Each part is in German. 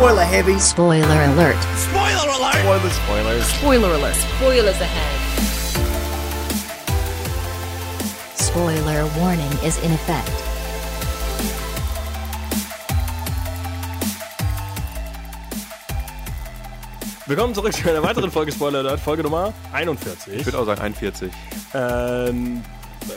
Spoiler heavy. Spoiler alert. Spoiler alert! Spoiler, Spoilers. Spoiler alert. Spoilers ahead. Spoiler warning is in effect. Willkommen zurück zu einer weiteren Folge Spoiler Alert, Folge Nummer 41. Ich würde auch sagen 41. Ähm,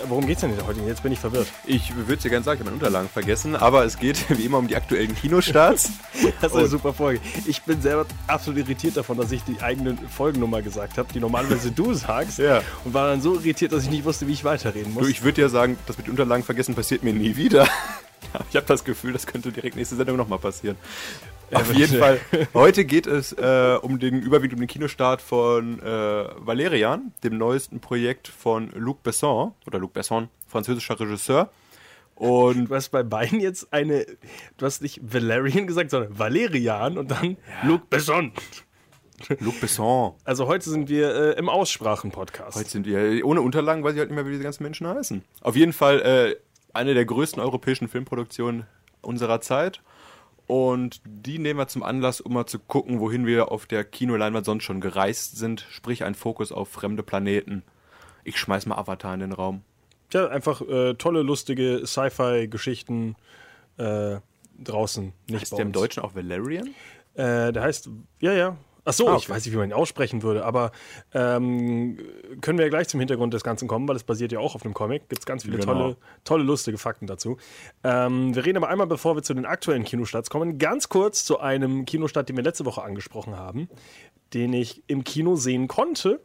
worum geht's denn heute? Jetzt bin ich verwirrt. Ich würde es dir gerne sagen, ich habe meine Unterlagen vergessen, aber es geht wie immer um die aktuellen Kinostarts. Das ist eine super Folge. Ich bin selber absolut irritiert davon, dass ich die eigene Folgennummer gesagt habe, die normalerweise du sagst. Ja. Und war dann so irritiert, dass ich nicht wusste, wie ich weiterreden muss. Du, ich würde dir sagen, das mit den Unterlagen vergessen passiert mir nie wieder. Ich habe das Gefühl, das könnte direkt nächste Sendung nochmal passieren. Auf jeden Fall. Heute geht es äh, um den überwiegend um den Kinostart von äh, Valerian, dem neuesten Projekt von Luc Besson oder Luc Besson, französischer Regisseur. Und Du hast bei beiden jetzt eine, du hast nicht Valerian gesagt, sondern Valerian und dann Luc Besson. Luc Besson. Also heute sind wir äh, im Aussprachen-Podcast. Heute sind wir ohne Unterlagen, weiß ich halt nicht mehr, wie diese ganzen Menschen heißen. Auf jeden Fall äh, eine der größten europäischen Filmproduktionen unserer Zeit. Und die nehmen wir zum Anlass, um mal zu gucken, wohin wir auf der Kinoleinwand sonst schon gereist sind. Sprich, ein Fokus auf fremde Planeten. Ich schmeiß mal Avatar in den Raum. Ja, einfach äh, tolle, lustige Sci-Fi-Geschichten äh, draußen. Nicht Ist bei der im. Deutschen auch Valerian? Äh, der heißt, ja, ja. Ach so, Ah, ich weiß nicht, wie man ihn aussprechen würde, aber ähm, können wir ja gleich zum Hintergrund des Ganzen kommen, weil es basiert ja auch auf einem Comic. Gibt es ganz viele Genau. tolle, tolle, lustige Fakten dazu. Ähm, wir reden aber einmal, bevor wir zu den aktuellen Kinostarts kommen, ganz kurz zu einem Kinostart, den wir letzte Woche angesprochen haben, den ich im Kino sehen konnte.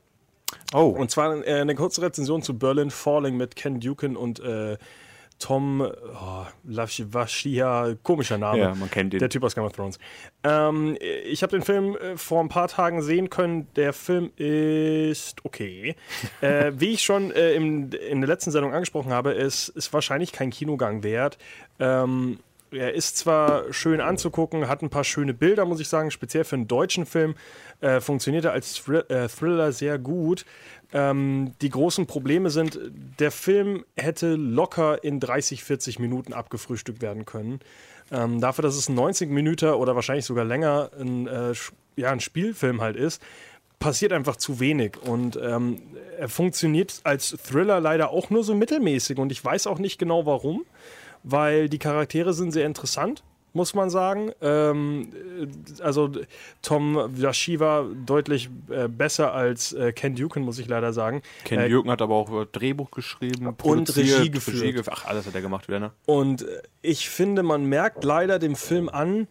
Oh, Und zwar äh, eine kurze Rezension zu Berlin Falling mit Ken Dukin und äh, Tom oh, Lavashia, komischer Name. Ja, man kennt den. Der Typ aus Game of Thrones. Ähm, ich habe den Film äh, vor ein paar Tagen sehen können. Der Film ist okay. äh, wie ich schon äh, im, in der letzten Sendung angesprochen habe, ist, ist wahrscheinlich kein Kinogang wert. Ähm, er ist zwar schön anzugucken, hat ein paar schöne Bilder, muss ich sagen, speziell für einen deutschen Film. Äh, funktioniert er als Thrill äh, Thriller sehr gut. Ähm, die großen Probleme sind, der Film hätte locker in 30, 40 Minuten abgefrühstückt werden können. Ähm, dafür, dass es ein 90 Minuten oder wahrscheinlich sogar länger ein, äh, ja, ein Spielfilm halt ist, passiert einfach zu wenig. Und ähm, er funktioniert als Thriller leider auch nur so mittelmäßig. Und ich weiß auch nicht genau warum, weil die Charaktere sind sehr interessant. Muss man sagen. Ähm, äh, also Tom Yashiva deutlich äh, besser als äh, Ken Dukin, muss ich leider sagen. Ken äh, Jürgen hat aber auch Drehbuch geschrieben, produziert, Regie geführt. gef- Ach, alles hat er gemacht wieder, ne? Und äh, ich finde, man merkt leider dem Film an,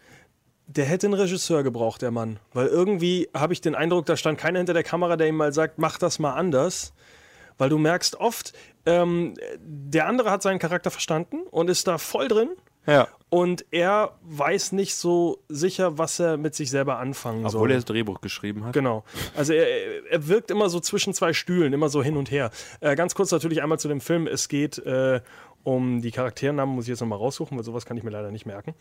der hätte einen Regisseur gebraucht, der Mann. Weil irgendwie habe ich den Eindruck, da stand keiner hinter der Kamera, der ihm mal sagt, mach das mal anders. Weil du merkst oft, ähm, der andere hat seinen Charakter verstanden und ist da voll drin. Ja. Und er weiß nicht so sicher, was er mit sich selber anfangen soll. Obwohl er das Drehbuch geschrieben hat. Genau. Also er, er wirkt immer so zwischen zwei Stühlen, immer so hin und her. Äh, ganz kurz natürlich einmal zu dem Film. Es geht äh, um die Charakternamen, muss ich jetzt nochmal raussuchen, weil sowas kann ich mir leider nicht merken.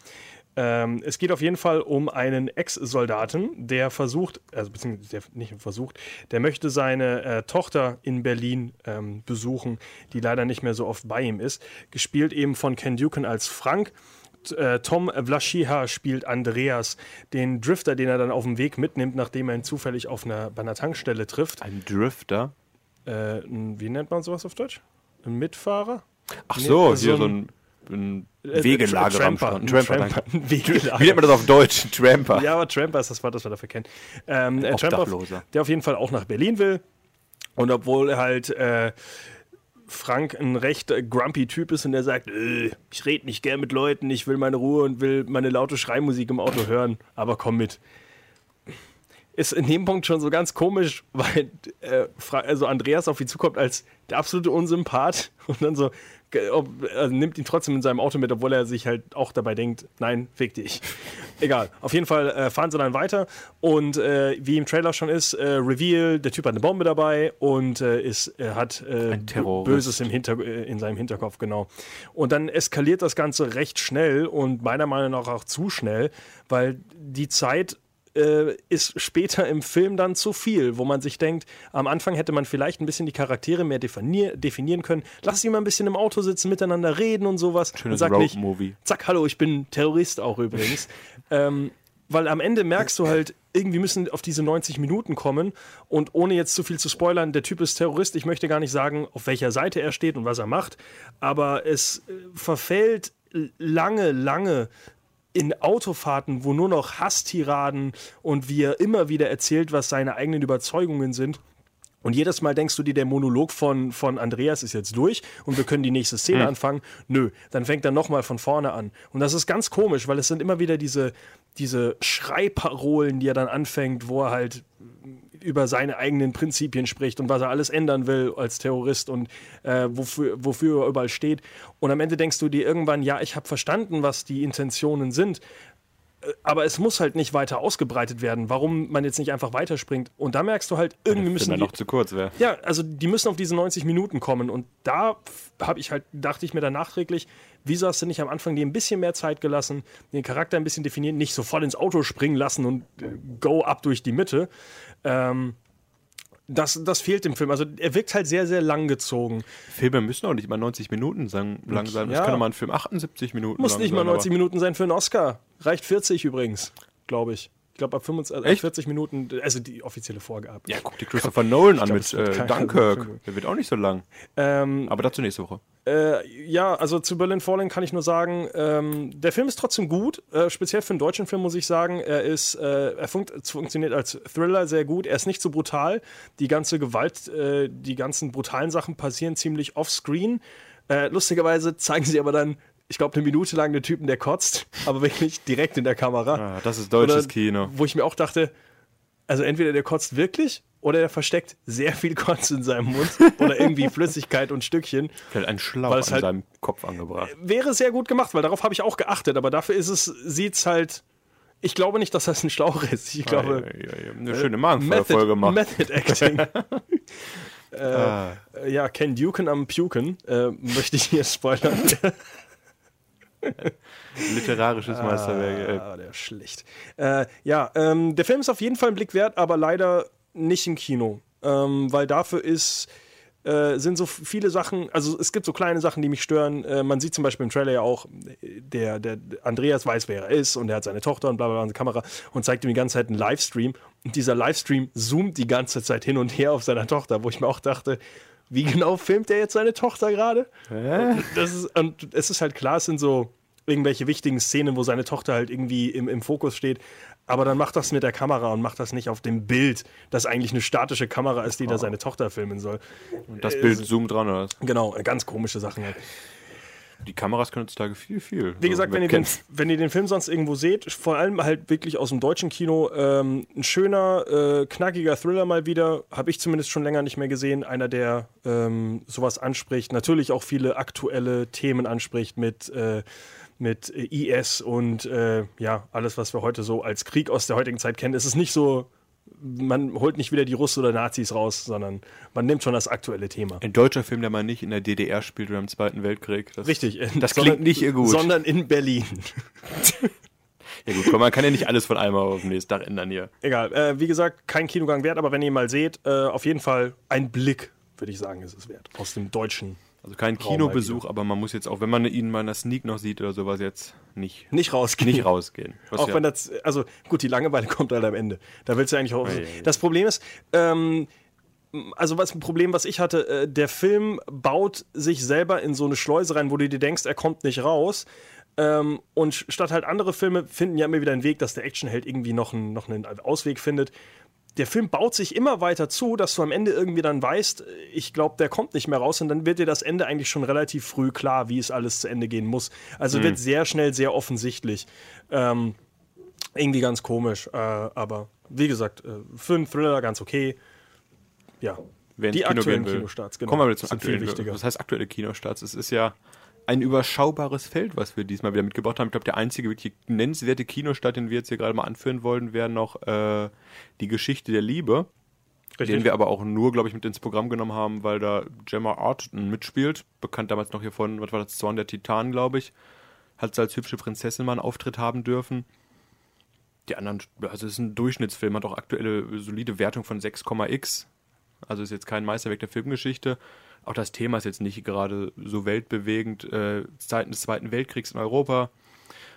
Ähm, es geht auf jeden Fall um einen Ex-Soldaten, der versucht, also beziehungsweise der nicht versucht, der möchte seine äh, Tochter in Berlin ähm, besuchen, die leider nicht mehr so oft bei ihm ist. Gespielt eben von Ken Duken als Frank. Äh, Tom Vlaschiha spielt Andreas, den Drifter, den er dann auf dem Weg mitnimmt, nachdem er ihn zufällig auf einer, bei einer Tankstelle trifft. Ein Drifter. Äh, wie nennt man sowas auf Deutsch? Ein Mitfahrer? Ach Nee, so, so hier so ein- ein, ein Äh, Wegelager am Tramper, Strand. Tramper, Tramper, Wegelager. Wie nennt man das auf Deutsch? Tramper. Ja, aber Tramper ist das Wort, das wir dafür kennen. Ähm, äh, Tramper, der auf jeden Fall auch nach Berlin will. Und obwohl halt äh, Frank ein recht äh, grumpy Typ ist und der sagt, äh, ich rede nicht gern mit Leuten, ich will meine Ruhe und will meine laute Schreimusik im Auto hören, aber komm mit. Ist in dem Punkt schon so ganz komisch, weil äh, also Andreas auf ihn zukommt als der absolute Unsympath und dann so ob, also nimmt ihn trotzdem in seinem Auto mit, obwohl er sich halt auch dabei denkt, nein, fick dich. Egal. Auf jeden Fall äh, fahren sie dann weiter und äh, wie im Trailer schon ist, äh, Reveal, der Typ hat eine Bombe dabei und äh, ist, hat äh, Ein Terrorist. Böses im Hinter in seinem Hinterkopf, genau. Und dann eskaliert das Ganze recht schnell und meiner Meinung nach auch zu schnell, weil die Zeit äh, ist später im Film dann zu viel, wo man sich denkt, am Anfang hätte man vielleicht ein bisschen die Charaktere mehr definier definieren können. Lass sie mal ein bisschen im Auto sitzen, miteinander reden und sowas. Schönes und sag nicht, zack, hallo, ich bin Terrorist auch übrigens. ähm, weil am Ende merkst du halt, irgendwie müssen auf diese 90 Minuten kommen und ohne jetzt zu viel zu spoilern, der Typ ist Terrorist. Ich möchte gar nicht sagen, auf welcher Seite er steht und was er macht, aber es äh, verfällt lange, lange in Autofahrten, wo nur noch Hasstiraden und wie er immer wieder erzählt, was seine eigenen Überzeugungen sind. Und jedes Mal denkst du dir, der Monolog von, von Andreas ist jetzt durch und wir können die nächste Szene Hm. anfangen. Nö, dann fängt er nochmal von vorne an. Und das ist ganz komisch, weil es sind immer wieder diese, diese Schreiparolen, die er dann anfängt, wo er halt über seine eigenen Prinzipien spricht und was er alles ändern will als Terrorist und äh, wofür, wofür er überall steht. Und am Ende denkst du dir irgendwann, ja, ich habe verstanden, was die Intentionen sind, äh, aber es muss halt nicht weiter ausgebreitet werden, warum man jetzt nicht einfach weiterspringt. Und da merkst du halt, irgendwie müssen die, noch zu kurz wäre. ja, also die müssen auf diese 90 Minuten kommen. Und da habe ich halt, dachte ich mir dann nachträglich, wieso hast du nicht am Anfang dir ein bisschen mehr Zeit gelassen, den Charakter ein bisschen definieren, nicht sofort ins Auto springen lassen und äh, go ab durch die Mitte. Ähm, das, das fehlt dem Film. Also er wirkt halt sehr, sehr langgezogen. Filme müssen auch nicht mal 90 Minuten sang- lang sein. Das Ja. kann doch mal ein Film 78 Minuten Muss lang nicht mal sein, 90 Minuten sein für einen Oscar. Reicht 40 übrigens, glaube ich. Ich glaube, ab 25, also ab Echt? 40 Minuten, also die offizielle Vorgabe. Ja, guck dir Christopher Nolan an glaub, mit äh, Dunkirk. Der wird auch nicht so lang. Ähm, Aber dazu nächste Woche. Äh, ja, also zu Berlin Falling kann ich nur sagen, ähm, der Film ist trotzdem gut, äh, speziell für einen deutschen Film muss ich sagen. Er ist, äh, er funkt, funktioniert als Thriller sehr gut. Er ist nicht so brutal. Die ganze Gewalt, äh, die ganzen brutalen Sachen passieren ziemlich offscreen. Äh, lustigerweise zeigen sie aber dann, ich glaube, eine Minute lang den Typen, der kotzt, aber wirklich direkt in der Kamera. Ah, das ist deutsches Oder- Kino. Wo ich mir auch dachte, also entweder der kotzt wirklich oder der versteckt sehr viel Kotz in seinem Mund oder irgendwie Flüssigkeit und Stückchen. Vielleicht ein Schlauch an es halt- seinem Kopf angebracht. Wäre sehr gut gemacht, weil darauf habe ich auch geachtet, aber dafür ist es, sieht's halt. Ich glaube nicht, dass das ein Schlauch ist. Ich glaube. Ja, ja, ja, Eine schöne Magenfeuerfolge gemacht. Method Acting. Ah. Äh, ja, Ken Duken am Puken. Äh, möchte ich hier spoilern. Literarisches Meisterwerk. ey. Ah, der ist schlecht. Äh, ja, ähm, der Film ist auf jeden Fall ein Blick wert, aber leider nicht im Kino. Ähm, weil dafür ist, äh, sind so viele Sachen, also es gibt so kleine Sachen, die mich stören. Äh, man sieht zum Beispiel im Trailer ja auch, der, der Andreas weiß, wer er ist und er hat seine Tochter und bla bla bla in der Kamera und zeigt ihm die ganze Zeit einen Livestream. Und dieser Livestream zoomt die ganze Zeit hin und her auf seiner Tochter, wo ich mir auch dachte, wie genau filmt er jetzt seine Tochter gerade? Das ist, und es ist halt klar, es sind so irgendwelche wichtigen Szenen, wo seine Tochter halt irgendwie im, im Fokus steht. Aber dann macht das mit der Kamera und macht das nicht auf dem Bild, das eigentlich eine statische Kamera ist, die da seine Tochter filmen soll. Und das Bild zoomt dran, oder was? Genau, ganz komische Sachen. Halt. Die Kameras können heutzutage viel, viel. Wie gesagt, wenn ihr, den, wenn ihr den Film sonst irgendwo seht, vor allem halt wirklich aus dem deutschen Kino, ähm, ein schöner, äh, knackiger Thriller mal wieder, habe ich zumindest schon länger nicht mehr gesehen. Einer, der ähm, sowas anspricht, natürlich auch viele aktuelle Themen anspricht mit, äh, mit äh, IS und äh, ja, alles, was wir heute so als Krieg aus der heutigen Zeit kennen. Es ist nicht so, man holt nicht wieder die Russen oder Nazis raus, sondern man nimmt schon das aktuelle Thema. Ein deutscher Film, der mal nicht in der DDR spielt oder im Zweiten Weltkrieg. Das, Richtig. Das sondern- klingt nicht ihr gut. Sondern in Berlin. Ja gut, komm, man kann ja nicht alles von einmal auf den nächsten Tag ändern hier. Egal, äh, wie gesagt, kein Kinogang wert, aber wenn ihr ihn mal seht, äh, auf jeden Fall ein Blick, würde ich sagen, ist es wert. Aus dem Deutschen. Also kein Kinobesuch, aber man muss jetzt auch, wenn man ihn mal in der Sneak noch sieht oder sowas, jetzt nicht, Nicht rausgehen. nicht rausgehen. Auch ja, wenn das, also gut, die Langeweile kommt halt am Ende. Da willst du eigentlich auch. Ja. Das Problem ist, ähm, also was ein Problem, was ich hatte, äh, der Film baut sich selber in so eine Schleuse rein, wo du dir denkst, er kommt nicht raus. Ähm, und statt halt andere Filme finden ja immer wieder einen Weg, dass der Actionheld irgendwie noch einen, noch einen Ausweg findet. Der Film baut sich immer weiter zu, dass du am Ende irgendwie dann weißt, ich glaube, der kommt nicht mehr raus und dann wird dir das Ende eigentlich schon relativ früh klar, wie es alles zu Ende gehen muss. Also wird sehr schnell sehr offensichtlich. Ähm, irgendwie ganz komisch, äh, aber wie gesagt, äh, für einen Thriller ganz okay. Ja, wer ins die Kino aktuellen. Kinostarts, genau, Kommen wir wieder zum viel aktuellen. wichtiger. Was heißt aktuelle Kinostarts? Es ist ja ein überschaubares Feld, was wir diesmal wieder mitgebracht haben. Ich glaube, der einzige wirklich nennenswerte Kinostart, den wir jetzt hier gerade mal anführen wollen, wäre noch äh, die Geschichte der Liebe. Den wir aber auch nur, glaube ich, mit ins Programm genommen haben, weil da Gemma Arterton mitspielt. Bekannt damals noch hier von, was war das, Zorn der Titanen, glaube ich. Hat sie als hübsche Prinzessin mal einen Auftritt haben dürfen. Die anderen, also es ist ein Durchschnittsfilm, hat auch aktuelle solide Wertung von 6,x. Also ist jetzt kein Meisterwerk der Filmgeschichte. Auch das Thema ist jetzt nicht gerade so weltbewegend. Äh, Zeiten des Zweiten Weltkriegs in Europa.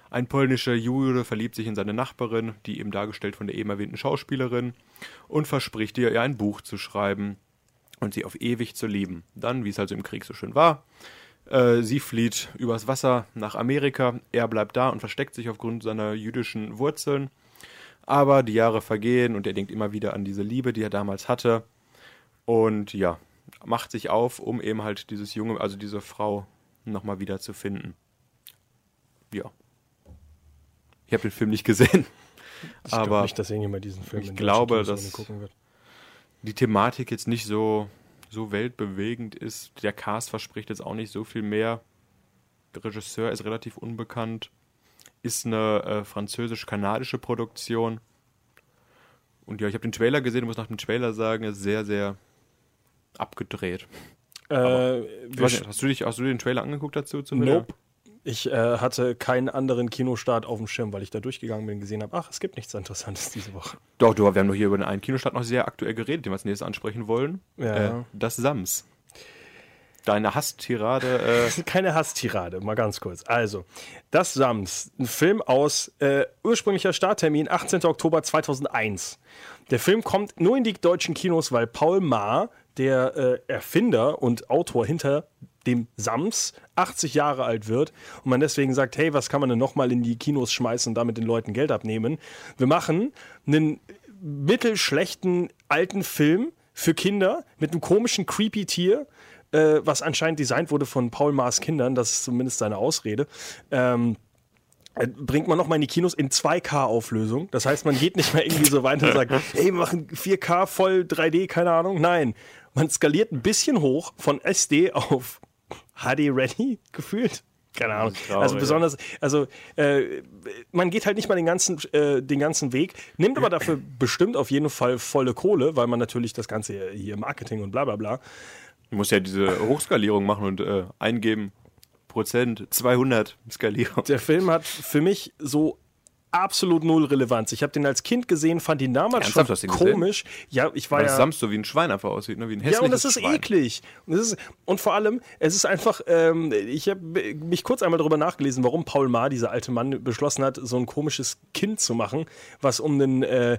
Ein polnischer Jude verliebt sich in seine Nachbarin, die eben dargestellt von der eben erwähnten Schauspielerin, und verspricht ihr, ihr ein Buch zu schreiben und sie auf ewig zu lieben. Dann, wie es also im Krieg so schön war, äh, sie flieht übers Wasser nach Amerika, er bleibt da und versteckt sich aufgrund seiner jüdischen Wurzeln. Aber die Jahre vergehen und er denkt immer wieder an diese Liebe, die er damals hatte. Und ja, macht sich auf, um eben halt dieses junge, also diese Frau nochmal wieder zu finden. Ja. Ich habe den Film nicht gesehen. Ich aber glaube nicht, dass irgendjemand diesen Film ich glaube, dass- gucken wird. die Thematik jetzt nicht so, so weltbewegend ist. Der Cast verspricht jetzt auch nicht so viel mehr. Der Regisseur ist relativ unbekannt. Ist eine äh, französisch-kanadische Produktion. Und ja, ich habe den Trailer gesehen, muss nach dem Trailer sagen, ist sehr, sehr abgedreht. Äh, nicht, hast, du dich, hast du den Trailer angeguckt dazu? Zum Nope. Ich äh, hatte keinen anderen Kinostart auf dem Schirm, weil ich da durchgegangen bin und gesehen habe, ach, es gibt nichts Interessantes diese Woche. Doch, du, wir haben doch hier über den einen Kinostart noch sehr aktuell geredet, den wir als nächstes ansprechen wollen. Ja. Äh, das Sams. Deine Hasstirade. Äh, Keine Hasstirade, mal ganz kurz. Also, das Sams, ein Film aus äh, ursprünglicher Starttermin 18. Oktober 2001. Der Film kommt nur in die deutschen Kinos, weil Paul Maar, der äh, Erfinder und Autor hinter dem Sams, 80 Jahre alt wird und man deswegen sagt, hey, was kann man denn nochmal in die Kinos schmeißen und damit den Leuten Geld abnehmen? Wir machen einen mittelschlechten alten Film für Kinder mit einem komischen creepy Tier, äh, was anscheinend designt wurde von Paul Maas Kindern, das ist zumindest seine Ausrede. Ähm, äh, bringt man nochmal in die Kinos in 2K-Auflösung. Das heißt, man geht nicht mehr irgendwie so weiter und sagt, hey, wir machen 4K voll 3D, keine Ahnung. Nein, man skaliert ein bisschen hoch von SD auf HD Ready gefühlt. Keine Ahnung. traurig, Also besonders, also äh, man geht halt nicht mal den ganzen, äh, den ganzen Weg, nimmt aber dafür bestimmt auf jeden Fall volle Kohle, weil man natürlich das Ganze hier Marketing und bla bla bla. Du musst ja diese Hochskalierung machen und äh, eingeben. Prozent, 200 Skalierung. Der Film hat für mich so absolut null Relevanz. Ich habe den als Kind gesehen, fand ihn damals Ernsthaft, schon den gesehen? komisch. Ja, ich war Weil ja das Sams so wie ein Schwein einfach aussieht, ne? wie ein hässliches Ja, und das ist Schwein. eklig. Und, das ist, und vor allem, es ist einfach, ähm, ich habe mich kurz einmal darüber nachgelesen, warum Paul Maar, dieser alte Mann, beschlossen hat, so ein komisches Kind zu machen, was um einen äh,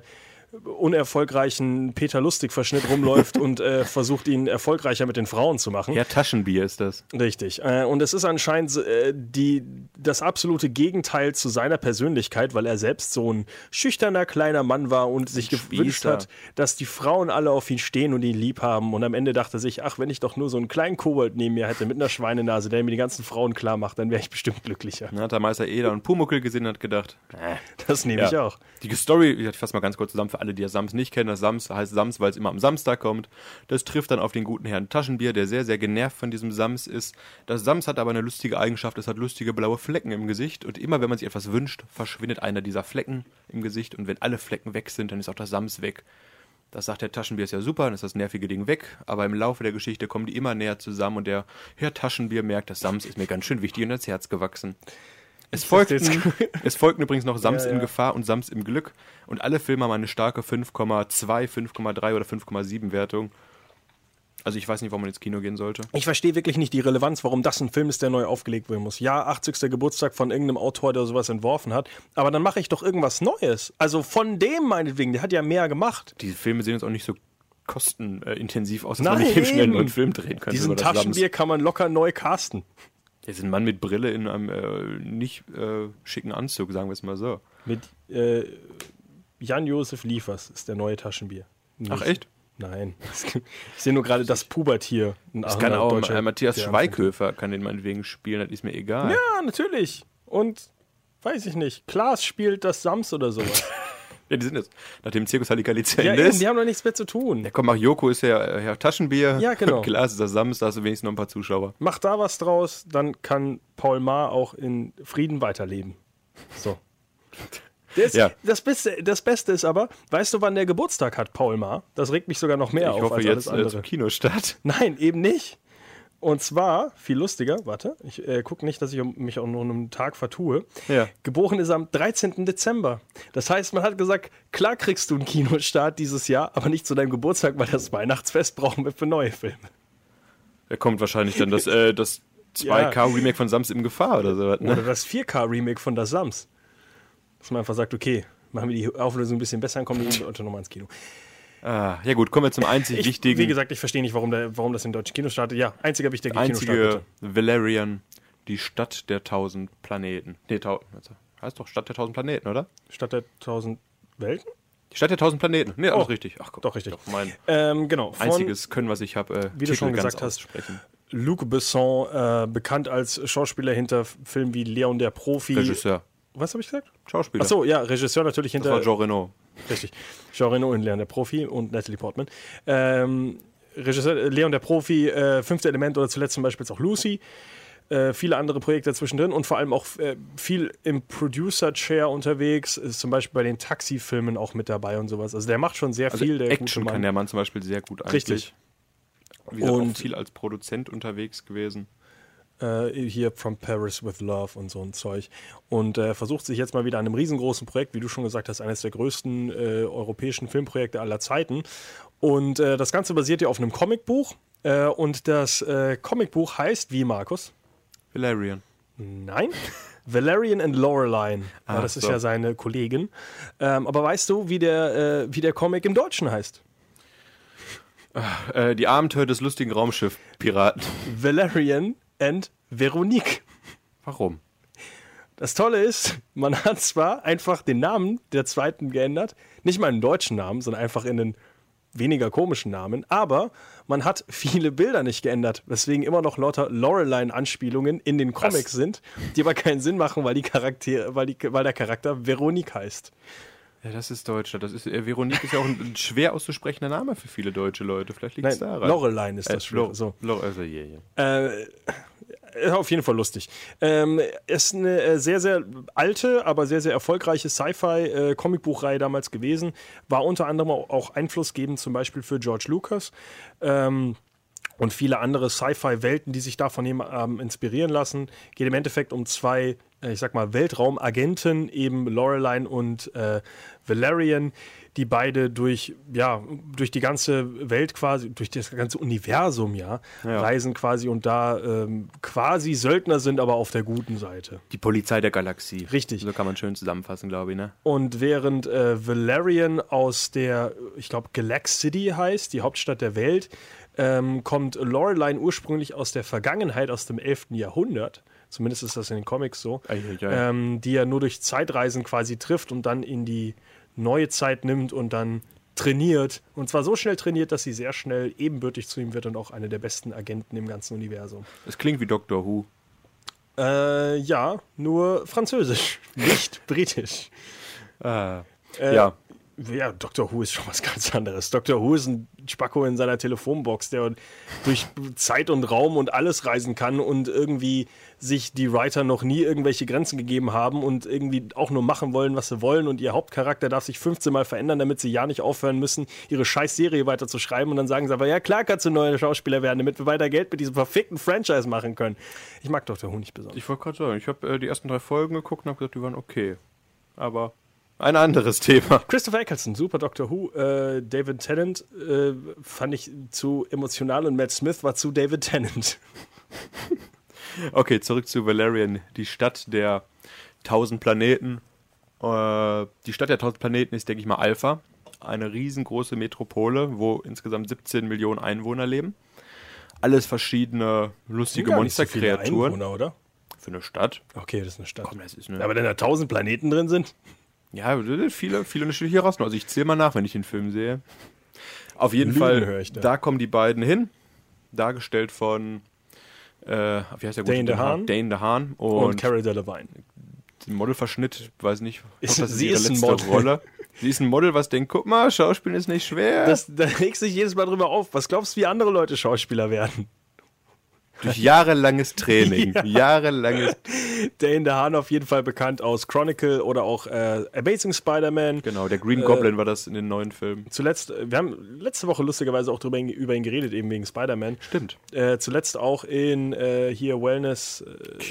unerfolgreichen Peter Lustig-Verschnitt rumläuft und äh, versucht, ihn erfolgreicher mit den Frauen zu machen. Ja, Taschenbier ist das. Richtig. Äh, und es ist anscheinend äh, die, das absolute Gegenteil zu seiner Persönlichkeit, weil er selbst so ein schüchterner kleiner Mann war und sich gewünscht Spießer. hat, dass die Frauen alle auf ihn stehen und ihn lieb haben. Und am Ende dachte sich, ach, wenn ich doch nur so einen kleinen Kobold neben mir hätte mit einer Schweinenase, der mir die ganzen Frauen klar macht, dann wäre ich bestimmt glücklicher. Dann hat der Meister Eder und Pumuckel gesehen und hat gedacht, äh, Das nehme ich auch. Die Story, ich fasse mal ganz kurz zusammen für alle, die das Sams nicht kennen. Das Sams heißt Sams, weil es immer am Samstag kommt. Das trifft dann auf den guten Herrn Taschenbier, der sehr, sehr genervt von diesem Sams ist. Das Sams hat aber eine lustige Eigenschaft, es hat lustige blaue Flecken im Gesicht. Und immer, wenn man sich etwas wünscht, verschwindet einer dieser Flecken im Gesicht. Und wenn alle Flecken weg sind, dann ist auch das Sams weg. Das sagt der Taschenbier ist ja super, dann ist das nervige Ding weg. Aber im Laufe der Geschichte kommen die immer näher zusammen und der Herr Taschenbier merkt, das Sams ist mir ganz schön wichtig und ins Herz gewachsen. Es folgten, es folgten übrigens noch Sams Ja, in ja. Gefahr und Sams im Glück. Und alle Filme haben eine starke 5,2, 5,3 oder 5,7 Wertung. Also ich weiß nicht, warum man ins Kino gehen sollte. Ich verstehe wirklich nicht die Relevanz, warum das ein Film ist, der neu aufgelegt werden muss. Ja, 80. Geburtstag von irgendeinem Autor, der sowas entworfen hat, aber dann mache ich doch irgendwas Neues. Also von dem meinetwegen, der hat ja mehr gemacht. Die Filme sehen jetzt auch nicht so kostenintensiv aus, dass man Nein. nicht eben schnell einen neuen Film drehen könnte. Diesen. Taschenbier kann man locker neu casten. Ist ein Mann mit Brille in einem äh, nicht äh, schicken Anzug, sagen wir es mal so. Mit äh, Jan-Josef Liefers ist der neue Taschenbier. Nicht- Ach echt? Nein. Ich sehe nur gerade das Pubertier. Das kann auch Matthias Schweighöfer, kann den meinetwegen spielen, das ist mir egal. Ja, natürlich. Und weiß ich nicht. Klaas spielt das Sams oder sowas. Ja, die sind jetzt, nachdem Zirkus Halligalli zu ja, Ende eben, ist. die haben doch nichts mehr zu tun. Ja, komm, mach Joko ist ja äh, Herr Taschenbier. Ja, genau. Glas ist das Sams, da hast du wenigstens noch ein paar Zuschauer. Mach da was draus, dann kann Paul Maar auch in Frieden weiterleben. So. Das, Ja. das, Beste, das Beste ist aber, weißt du, wann der Geburtstag hat, Paul Maar? Das regt mich sogar noch mehr ich auf hoffe als jetzt alles äh, andere. zum Kinostart. Nein, eben nicht. Und zwar, viel lustiger, warte, ich äh, gucke nicht, dass ich mich auch nur einen Tag vertue. Ja. Geboren ist er am 13. Dezember. Das heißt, man hat gesagt, klar kriegst du einen Kinostart dieses Jahr, aber nicht zu deinem Geburtstag, weil das Weihnachtsfest brauchen wir für neue Filme. Da kommt wahrscheinlich dann das, äh, das 2K-Remake von Sams in Gefahr oder so. Oder Ne? das 4K-Remake von Das Sams. Dass man einfach sagt, okay, machen wir die Auflösung ein bisschen besser, dann kommen die unter nochmal ins Kino. Ah, ja gut, kommen wir zum einzig Ich, wichtigen, wie gesagt, ich verstehe nicht, warum, der, warum das in deutschen Kinos startet. Ja, einziger wichtiger Kinostart, einzige bitte. Valerian, die Stadt der tausend Planeten. Nee, tau also, heißt doch Stadt der tausend Planeten, oder? Stadt der tausend Welten? Die Stadt der tausend Planeten. Nee, alles Oh, richtig. Ach, guck, doch richtig. Doch mein Ähm, genau. Von einziges Können, was ich habe, äh, Wie du Titel schon ganz gesagt hast. Luc Besson, äh, bekannt als Schauspieler hinter Filmen wie Leon der Profi. Regisseur. Was habe ich gesagt? Schauspieler. Achso, ja, Regisseur natürlich das hinter. war Joe Renault. Richtig. Jean Reno und Leon der Profi und Natalie Portman. Ähm, Regisseur äh, Leon der Profi, äh, Fünfte Element oder zuletzt zum Beispiel jetzt auch Lucy. Äh, viele andere Projekte dazwischendrin und vor allem auch äh, viel im Producer-Chair unterwegs, ist zum Beispiel bei den Taxi-Filmen auch mit dabei und sowas. Also der macht schon sehr Also viel, der Action kann der Mann zum Beispiel sehr gut eigentlich. Richtig. Wie gesagt, Und- auch viel als Produzent unterwegs gewesen. Äh, hier From Paris with Love und so ein Zeug. Und äh, versucht sich jetzt mal wieder an einem riesengroßen Projekt, wie du schon gesagt hast, eines der größten äh, europäischen Filmprojekte aller Zeiten. Und äh, das Ganze basiert ja auf einem Comicbuch. Äh, und das Comicbuch heißt wie, Markus? Valerian. Nein. Valerian and Laureline. Ja, Ach das ist so. ja seine Kollegin. Ähm, aber weißt du, wie der, wie der Comic im Deutschen heißt? Die Abenteuer des lustigen Raumschiff-Piraten. Valerian and Veronique. Warum? Das Tolle ist, man hat zwar einfach den Namen der zweiten geändert, nicht mal einen deutschen Namen, sondern einfach in einen weniger komischen Namen, aber man hat viele Bilder nicht geändert, weswegen immer noch lauter Loreline-Anspielungen in den Comics sind, die aber keinen Sinn machen, weil, die Charakter, weil, die, weil der Charakter Veronique heißt. Ja, das ist Deutscher. Das ist, äh, Veronique ist ja auch ein, ein schwer auszusprechender Name für viele deutsche Leute. Vielleicht liegt es daran. Loreline ist Äh, das Schwere. Lo- So. Lo- also, yeah, yeah. Äh, auf jeden Fall lustig. Ähm, ist eine äh, sehr, sehr alte, aber sehr, sehr erfolgreiche Sci-Fi-Comicbuchreihe damals gewesen. War unter anderem auch einflussgebend zum Beispiel für George Lucas. Ähm, und viele andere Sci-Fi-Welten, die sich davon ihm ähm, inspirieren lassen. Geht im Endeffekt um zwei, äh, ich sag mal, Weltraumagenten, eben Loreline und äh, Valerian, die beide durch, ja, durch die ganze Welt quasi, durch das ganze Universum, ja, Ja. reisen quasi und da ähm, quasi Söldner sind, aber auf der guten Seite. Die Polizei der Galaxie. Richtig. So kann man schön zusammenfassen, glaube ich, ne? Und während äh, Valerian aus der, ich glaube, Galax City heißt, die Hauptstadt der Welt, ähm, kommt Loreline ursprünglich aus der Vergangenheit, aus dem 11. Jahrhundert. Zumindest ist das in den Comics so. Eieiei. Ähm, die er nur durch Zeitreisen quasi trifft und dann in die neue Zeit nimmt und dann trainiert. Und zwar so schnell trainiert, dass sie sehr schnell ebenbürtig zu ihm wird und auch eine der besten Agenten im ganzen Universum. Es klingt wie Doctor Who. Äh, ja, nur französisch, nicht britisch. Ah. Äh, ja. Ja, Dr. Who ist schon was ganz anderes. Dr. Who ist ein Spacko in seiner Telefonbox, der durch Zeit und Raum und alles reisen kann und irgendwie sich die Writer noch nie irgendwelche Grenzen gegeben haben und irgendwie auch nur machen wollen, was sie wollen. Und ihr Hauptcharakter darf sich 15 Mal verändern, damit sie ja nicht aufhören müssen, ihre scheiß Serie weiter zu schreiben. Und dann sagen sie aber, ja klar kannst du neue Schauspieler werden, damit wir weiter Geld mit diesem verfickten Franchise machen können. Ich mag Dr. Who nicht besonders. Ich wollte gerade sagen, ich habe äh, die ersten drei Folgen geguckt und habe gesagt, die waren okay. Aber ein anderes Thema. Christopher Eccleston, super Doctor Who. Äh, David Tennant äh, fand ich zu emotional und Matt Smith war zu David Tennant. Okay, zurück zu Valerian, die Stadt der tausend Planeten. Äh, die Stadt der tausend Planeten ist, denke ich mal, Alpha. Eine riesengroße Metropole, wo insgesamt 17 Millionen Einwohner leben. Alles verschiedene lustige so Monsterkreaturen. Einwohner, oder? Für eine Stadt. Okay, das ist eine Stadt. Komm, das ist eine. Aber wenn da tausend Planeten drin sind. Ja, viele, viele unterschiedliche Rassen. Also ich zähle mal nach, wenn ich den Film sehe. Auf jeden Lügen Fall, da. da kommen die beiden hin. Dargestellt von, äh, wie heißt der Dane DeHaan. Dane DeHaan. Und, Und, Carol Delevingne. den Modelverschnitt, weiß nicht, ich Ist- glaub, das ist sie ihre ist ein letzte Model. Rolle. Sie ist ein Model, was denkt, guck mal, Schauspielen ist nicht schwer. Das, da regst du dich jedes Mal drüber auf. Was glaubst du, wie andere Leute Schauspieler werden? Durch jahrelanges Training. Ja. Jahrelanges, Dane DeHaan auf jeden Fall bekannt aus Chronicle oder auch äh, Amazing Spider-Man. genau, der Green Äh, Goblin war das in den neuen Filmen. Zuletzt, äh, wir haben letzte Woche lustigerweise auch drüber, über ihn geredet, eben wegen Spider-Man. Stimmt. Äh, zuletzt auch in äh, hier Wellness.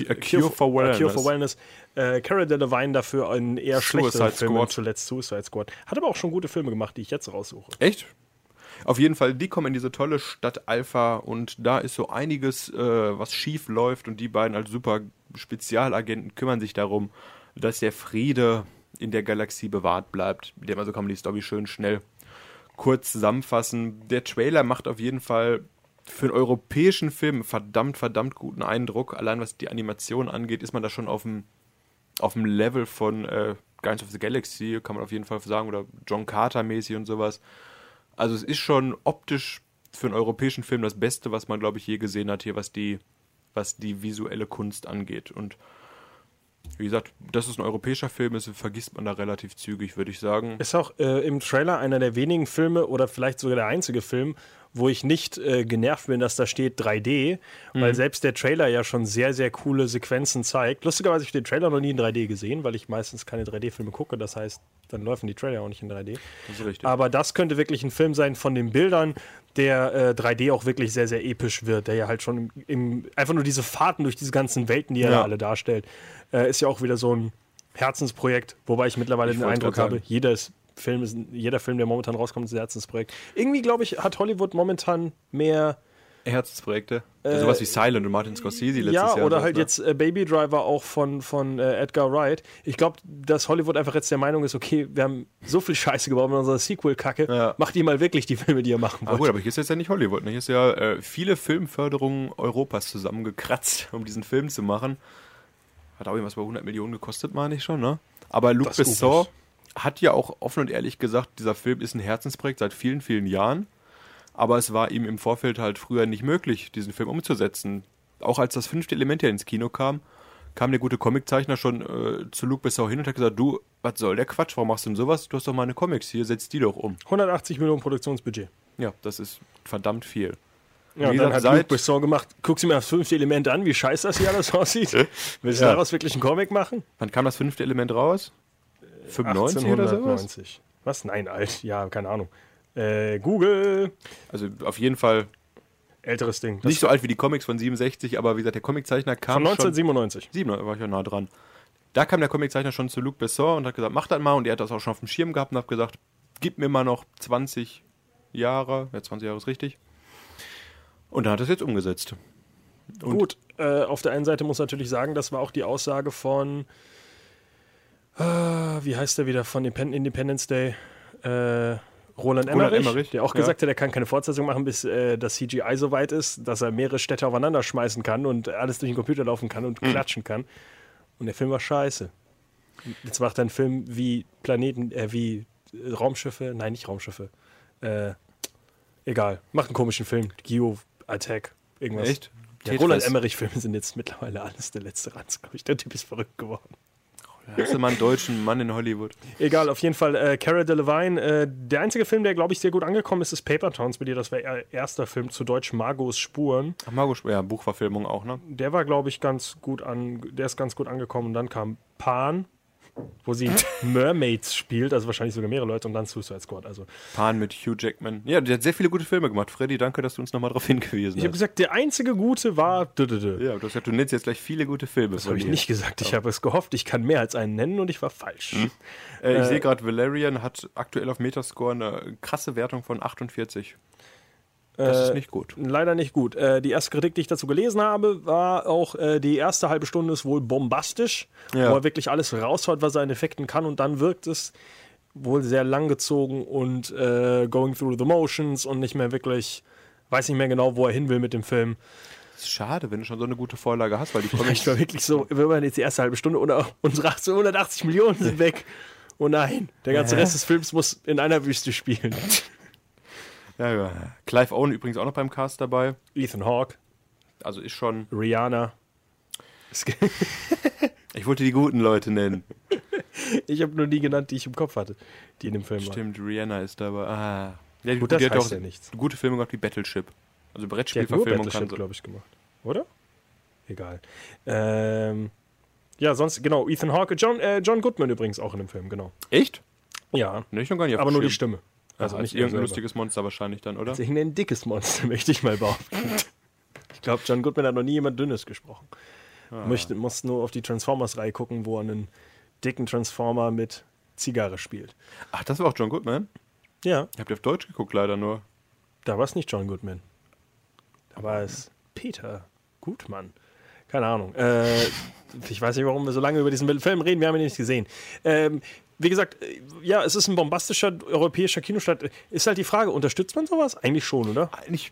Äh, A Cure for A Cure for Wellness. Wellness. Äh, Cara Delevingne dafür in eher schlechteren Suicide Filmen, Squad. zuletzt Suicide Squad. Hat aber auch schon gute Filme gemacht, die ich jetzt raussuche. Echt? Auf jeden Fall, die kommen in diese tolle Stadt Alpha und da ist so einiges, äh, was schief läuft und die beiden als super Spezialagenten kümmern sich darum, dass der Friede in der Galaxie bewahrt bleibt. Mit dem also kann man die Story schön schnell kurz zusammenfassen. Der Trailer macht auf jeden Fall für einen europäischen Film einen verdammt, verdammt guten Eindruck. Allein was die Animation angeht, ist man da schon auf dem, auf dem Level von äh, Guardians of the Galaxy, kann man auf jeden Fall sagen, oder John Carter mäßig und sowas. Also es ist schon optisch für einen europäischen Film das Beste, was man, glaube ich, je gesehen hat hier, was die, was die visuelle Kunst angeht. Und wie gesagt, dass es ein europäischer Film ist, vergisst man da relativ zügig, würde ich sagen. Ist auch äh, im Trailer einer der wenigen Filme oder vielleicht sogar der einzige Film, wo ich nicht äh, genervt bin, dass da steht 3D, mhm. weil selbst der Trailer ja schon sehr, sehr coole Sequenzen zeigt. Lustigerweise habe ich den Trailer noch nie in 3D gesehen, weil ich meistens keine 3D-Filme gucke. Das heißt, dann laufen die Trailer auch nicht in 3D. Das ist richtig. Aber das könnte wirklich ein Film sein von den Bildern, der äh, 3D auch wirklich sehr, sehr episch wird, der ja halt schon im, im einfach nur diese Fahrten durch diese ganzen Welten, die er ja. alle darstellt, äh, ist ja auch wieder so ein Herzensprojekt, wobei ich mittlerweile ich den Eindruck habe, jedes Film ist, jeder Film, der momentan rauskommt, ist ein Herzensprojekt. Irgendwie, glaube ich, hat Hollywood momentan mehr Herzensprojekte. Äh, Sowas wie Silent und Martin Scorsese letztes ja, Jahr. Ja, oder halt ne? jetzt äh, Baby Driver auch von, von äh, Edgar Wright. Ich glaube, dass Hollywood einfach jetzt der Meinung ist, okay, wir haben so viel Scheiße gebaut mit unserer Sequel-Kacke, ja. macht ihr mal wirklich die Filme, die ihr machen wollt. Ah, gut, aber hier ist jetzt ja nicht Hollywood. Ne? Hier ist ja äh, viele Filmförderungen Europas zusammengekratzt, um diesen Film zu machen. Hat auch irgendwas bei 100 Millionen gekostet, meine ich schon, ne? Aber Luc Besson hat ja auch offen und ehrlich gesagt, dieser Film ist ein Herzensprojekt seit vielen, vielen Jahren. Aber es war ihm im Vorfeld halt früher nicht möglich, diesen Film umzusetzen. Auch als das fünfte Element ja ins Kino kam, kam der gute Comiczeichner schon äh, zu Luc Besson hin und hat gesagt, du, was soll der Quatsch, warum machst du denn sowas? Du hast doch meine Comics hier, setz die doch um. 180 Millionen Produktionsbudget. Ja, das ist verdammt viel. Ja, und dann hat Luc Besson gemacht, guck sie mir das fünfte Element an, wie scheiße das hier alles aussieht. Willst du ja. daraus wirklich einen Comic machen? Wann kam das fünfte Element raus? 95 oder sowas? Was? Nein, alt. Ja, keine Ahnung. Äh, Google. Also auf jeden Fall. Älteres Ding. Nicht so alt wie die Comics von 67, aber wie gesagt, der Comiczeichner kam. Von 1997. Schon, 97 war ich ja nah dran. Da kam der Comiczeichner schon zu Luc Besson und hat gesagt, mach das mal. Und er hat das auch schon auf dem Schirm gehabt und hat gesagt, gib mir mal noch 20 Jahre. Ja, 20 Jahre ist richtig. Und dann hat er es jetzt umgesetzt. Und Gut, äh, auf der einen Seite muss natürlich sagen, das war auch die Aussage von Ah, wie heißt der wieder von Independence Day? Äh, Roland Emmerich, Roland Emmerich, der auch ja. gesagt hat, er kann keine Fortsetzung machen, bis äh, das CGI so weit ist, dass er mehrere Städte aufeinander schmeißen kann und alles durch den Computer laufen kann und mhm. klatschen kann. Und der Film war scheiße. Jetzt macht er einen Film wie Planeten, äh, wie Raumschiffe, nein, nicht Raumschiffe. Äh, egal, macht einen komischen Film. Geo Attack, irgendwas. Echt? Ja, Roland Emmerich-Filme sind jetzt mittlerweile alles der letzte Ranz, glaube ich. Der Typ ist verrückt geworden. Hast du mal einen deutschen Mann in Hollywood? Egal, auf jeden Fall. Äh, Cara Delevingne, äh, der einzige Film, der, glaube ich, sehr gut angekommen ist, ist Paper Towns bei dir. Das war ihr erster Film zu Deutsch Margos Spuren. Ach, Margos Spuren, ja, Buchverfilmung auch, ne? Der war, glaube ich, ganz gut an, der ist ganz gut angekommen. Und dann kam Pan, wo sie Mermaids spielt, also wahrscheinlich sogar mehrere Leute und dann Suicide Squad. Also. Pan mit Hugh Jackman. Ja, der hat sehr viele gute Filme gemacht. Freddy, danke, dass du uns nochmal darauf hingewiesen hast. Ich habe gesagt, der einzige gute war. Ja, du hast gesagt, du nennst jetzt gleich viele gute Filme. Das habe ich nicht gesagt. Ich habe es gehofft, ich kann mehr als einen nennen und ich war falsch. Hm. Äh, ich äh, sehe gerade, Valerian hat aktuell auf Metascore eine krasse Wertung von 48. Das ist äh, nicht gut. leider nicht gut. Äh, die erste Kritik, die ich dazu gelesen habe, war auch, äh, die erste halbe Stunde ist wohl bombastisch, ja. wo er wirklich alles raushaut, was er in Effekten kann und dann wirkt es wohl sehr langgezogen und äh, going through the motions und nicht mehr wirklich, weiß nicht mehr genau, wo er hin will mit dem Film. Schade, wenn du schon so eine gute Vorlage hast, weil die Comics... Ja, war wirklich so, wenn man jetzt die erste halbe Stunde und unsere 180 Millionen sind weg. Oh nein, der ganze Rest des Films muss in einer Wüste spielen. Ja, ja. Clive Owen übrigens auch noch beim Cast dabei. Ethan Hawke. Also ist schon. Rihanna. ich wollte die guten Leute nennen. Ich habe nur die genannt, die ich im Kopf hatte, die in dem Film waren. Stimmt, Rihanna ist dabei. Ah. Ja, Gut, das die hat auch ja nichts. gute Filme gemacht wie Battleship. Also Brettspielverfilmung kann so. glaube ich, gemacht. Oder? Egal. Ähm, ja, sonst, genau, Ethan Hawke. John, äh, John Goodman übrigens auch in dem Film, genau. Echt? Ja. Nee, ich noch gar nicht Aber nur die Stimme. Also, also nicht irgendein lustiges Monster wahrscheinlich dann, oder? Also irgendein dickes Monster, möchte ich mal behaupten. ich glaube, John Goodman hat noch nie jemand Dünnes gesprochen. Ah. Möchte, muss nur auf die Transformers-Reihe gucken, wo er einen dicken Transformer mit Zigarre spielt. Ach, das war auch John Goodman? Ja. Ich habe auf Deutsch geguckt, leider nur. Da war es nicht John Goodman. Da war es Peter Gutmann. Keine Ahnung. Äh, ich weiß nicht, warum wir so lange über diesen Film reden. Wir haben ihn nicht gesehen. Ähm, wie gesagt, äh, ja, es ist ein bombastischer europäischer Kinostart. Ist halt die Frage, unterstützt man sowas? Eigentlich schon, oder? Eigentlich,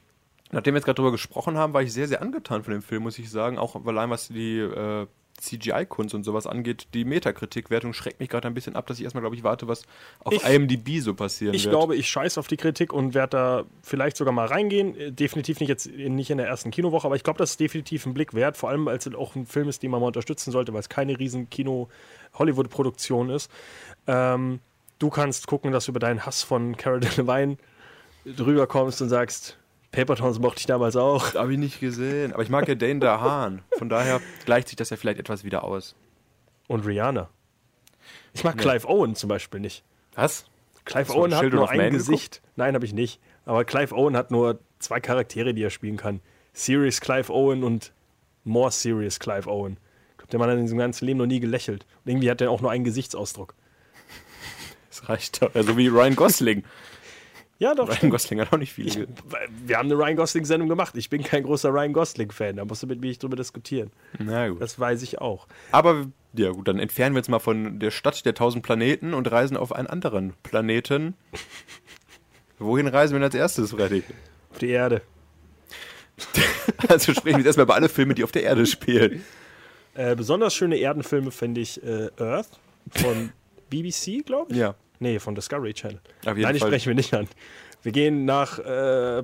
nachdem wir jetzt gerade drüber gesprochen haben, war ich sehr, sehr angetan von dem Film, muss ich sagen. Auch allein was die äh, CGI-Kunst und sowas angeht. Die Metakritik-Wertung schreckt mich gerade ein bisschen ab, dass ich erstmal, glaube ich, warte, was auf Ich- IMDb so passieren Ich wird. glaube, ich scheiß auf die Kritik und werde da vielleicht sogar mal reingehen. Äh, Definitiv nicht jetzt in, nicht in der ersten Kinowoche, aber ich glaube, das ist definitiv ein Blick wert, vor allem als es auch ein Film ist, den man mal unterstützen sollte, weil es keine riesen Kino-Hollywood-Produktion ist. Ähm, du kannst gucken, dass du über deinen Hass von Cara Delevingne drüber kommst und sagst, Paper Towns mochte ich damals auch. Habe ich nicht gesehen. Aber ich mag ja Dane DeHaan. Von daher gleicht sich das ja vielleicht etwas wieder aus. Und Rihanna. Ich mag Nee. Clive Owen zum Beispiel nicht. Was? Clive Owen hat Children nur ein Man Gesicht. Nein, habe ich nicht. Aber Clive Owen hat nur zwei Charaktere, die er spielen kann. Serious Clive Owen und More Serious Clive Owen. Ich glaube, der Mann hat in seinem ganzen Leben noch nie gelächelt. Und irgendwie hat er auch nur einen Gesichtsausdruck. Das reicht doch. Also wie Ryan Gosling. Ja, doch. Ryan Gosling hat auch nicht viel. Ich, wir haben eine Ryan Gosling-Sendung gemacht. Ich bin kein großer Ryan Gosling-Fan. Da musst du mit mir nicht drüber diskutieren. Na gut. Das weiß ich auch. Aber ja gut, dann entfernen wir uns mal von der Stadt der tausend Planeten und reisen auf einen anderen Planeten. Wohin reisen wir denn als erstes, Freddy? Auf die Erde. Also sprechen wir jetzt erstmal über alle Filme, die auf der Erde spielen. Äh, besonders schöne Erdenfilme finde ich äh, Earth von BBC, glaube ich. Ja. Nee, von Discovery Channel. Nein, die sprechen wir nicht an. Wir gehen nach äh,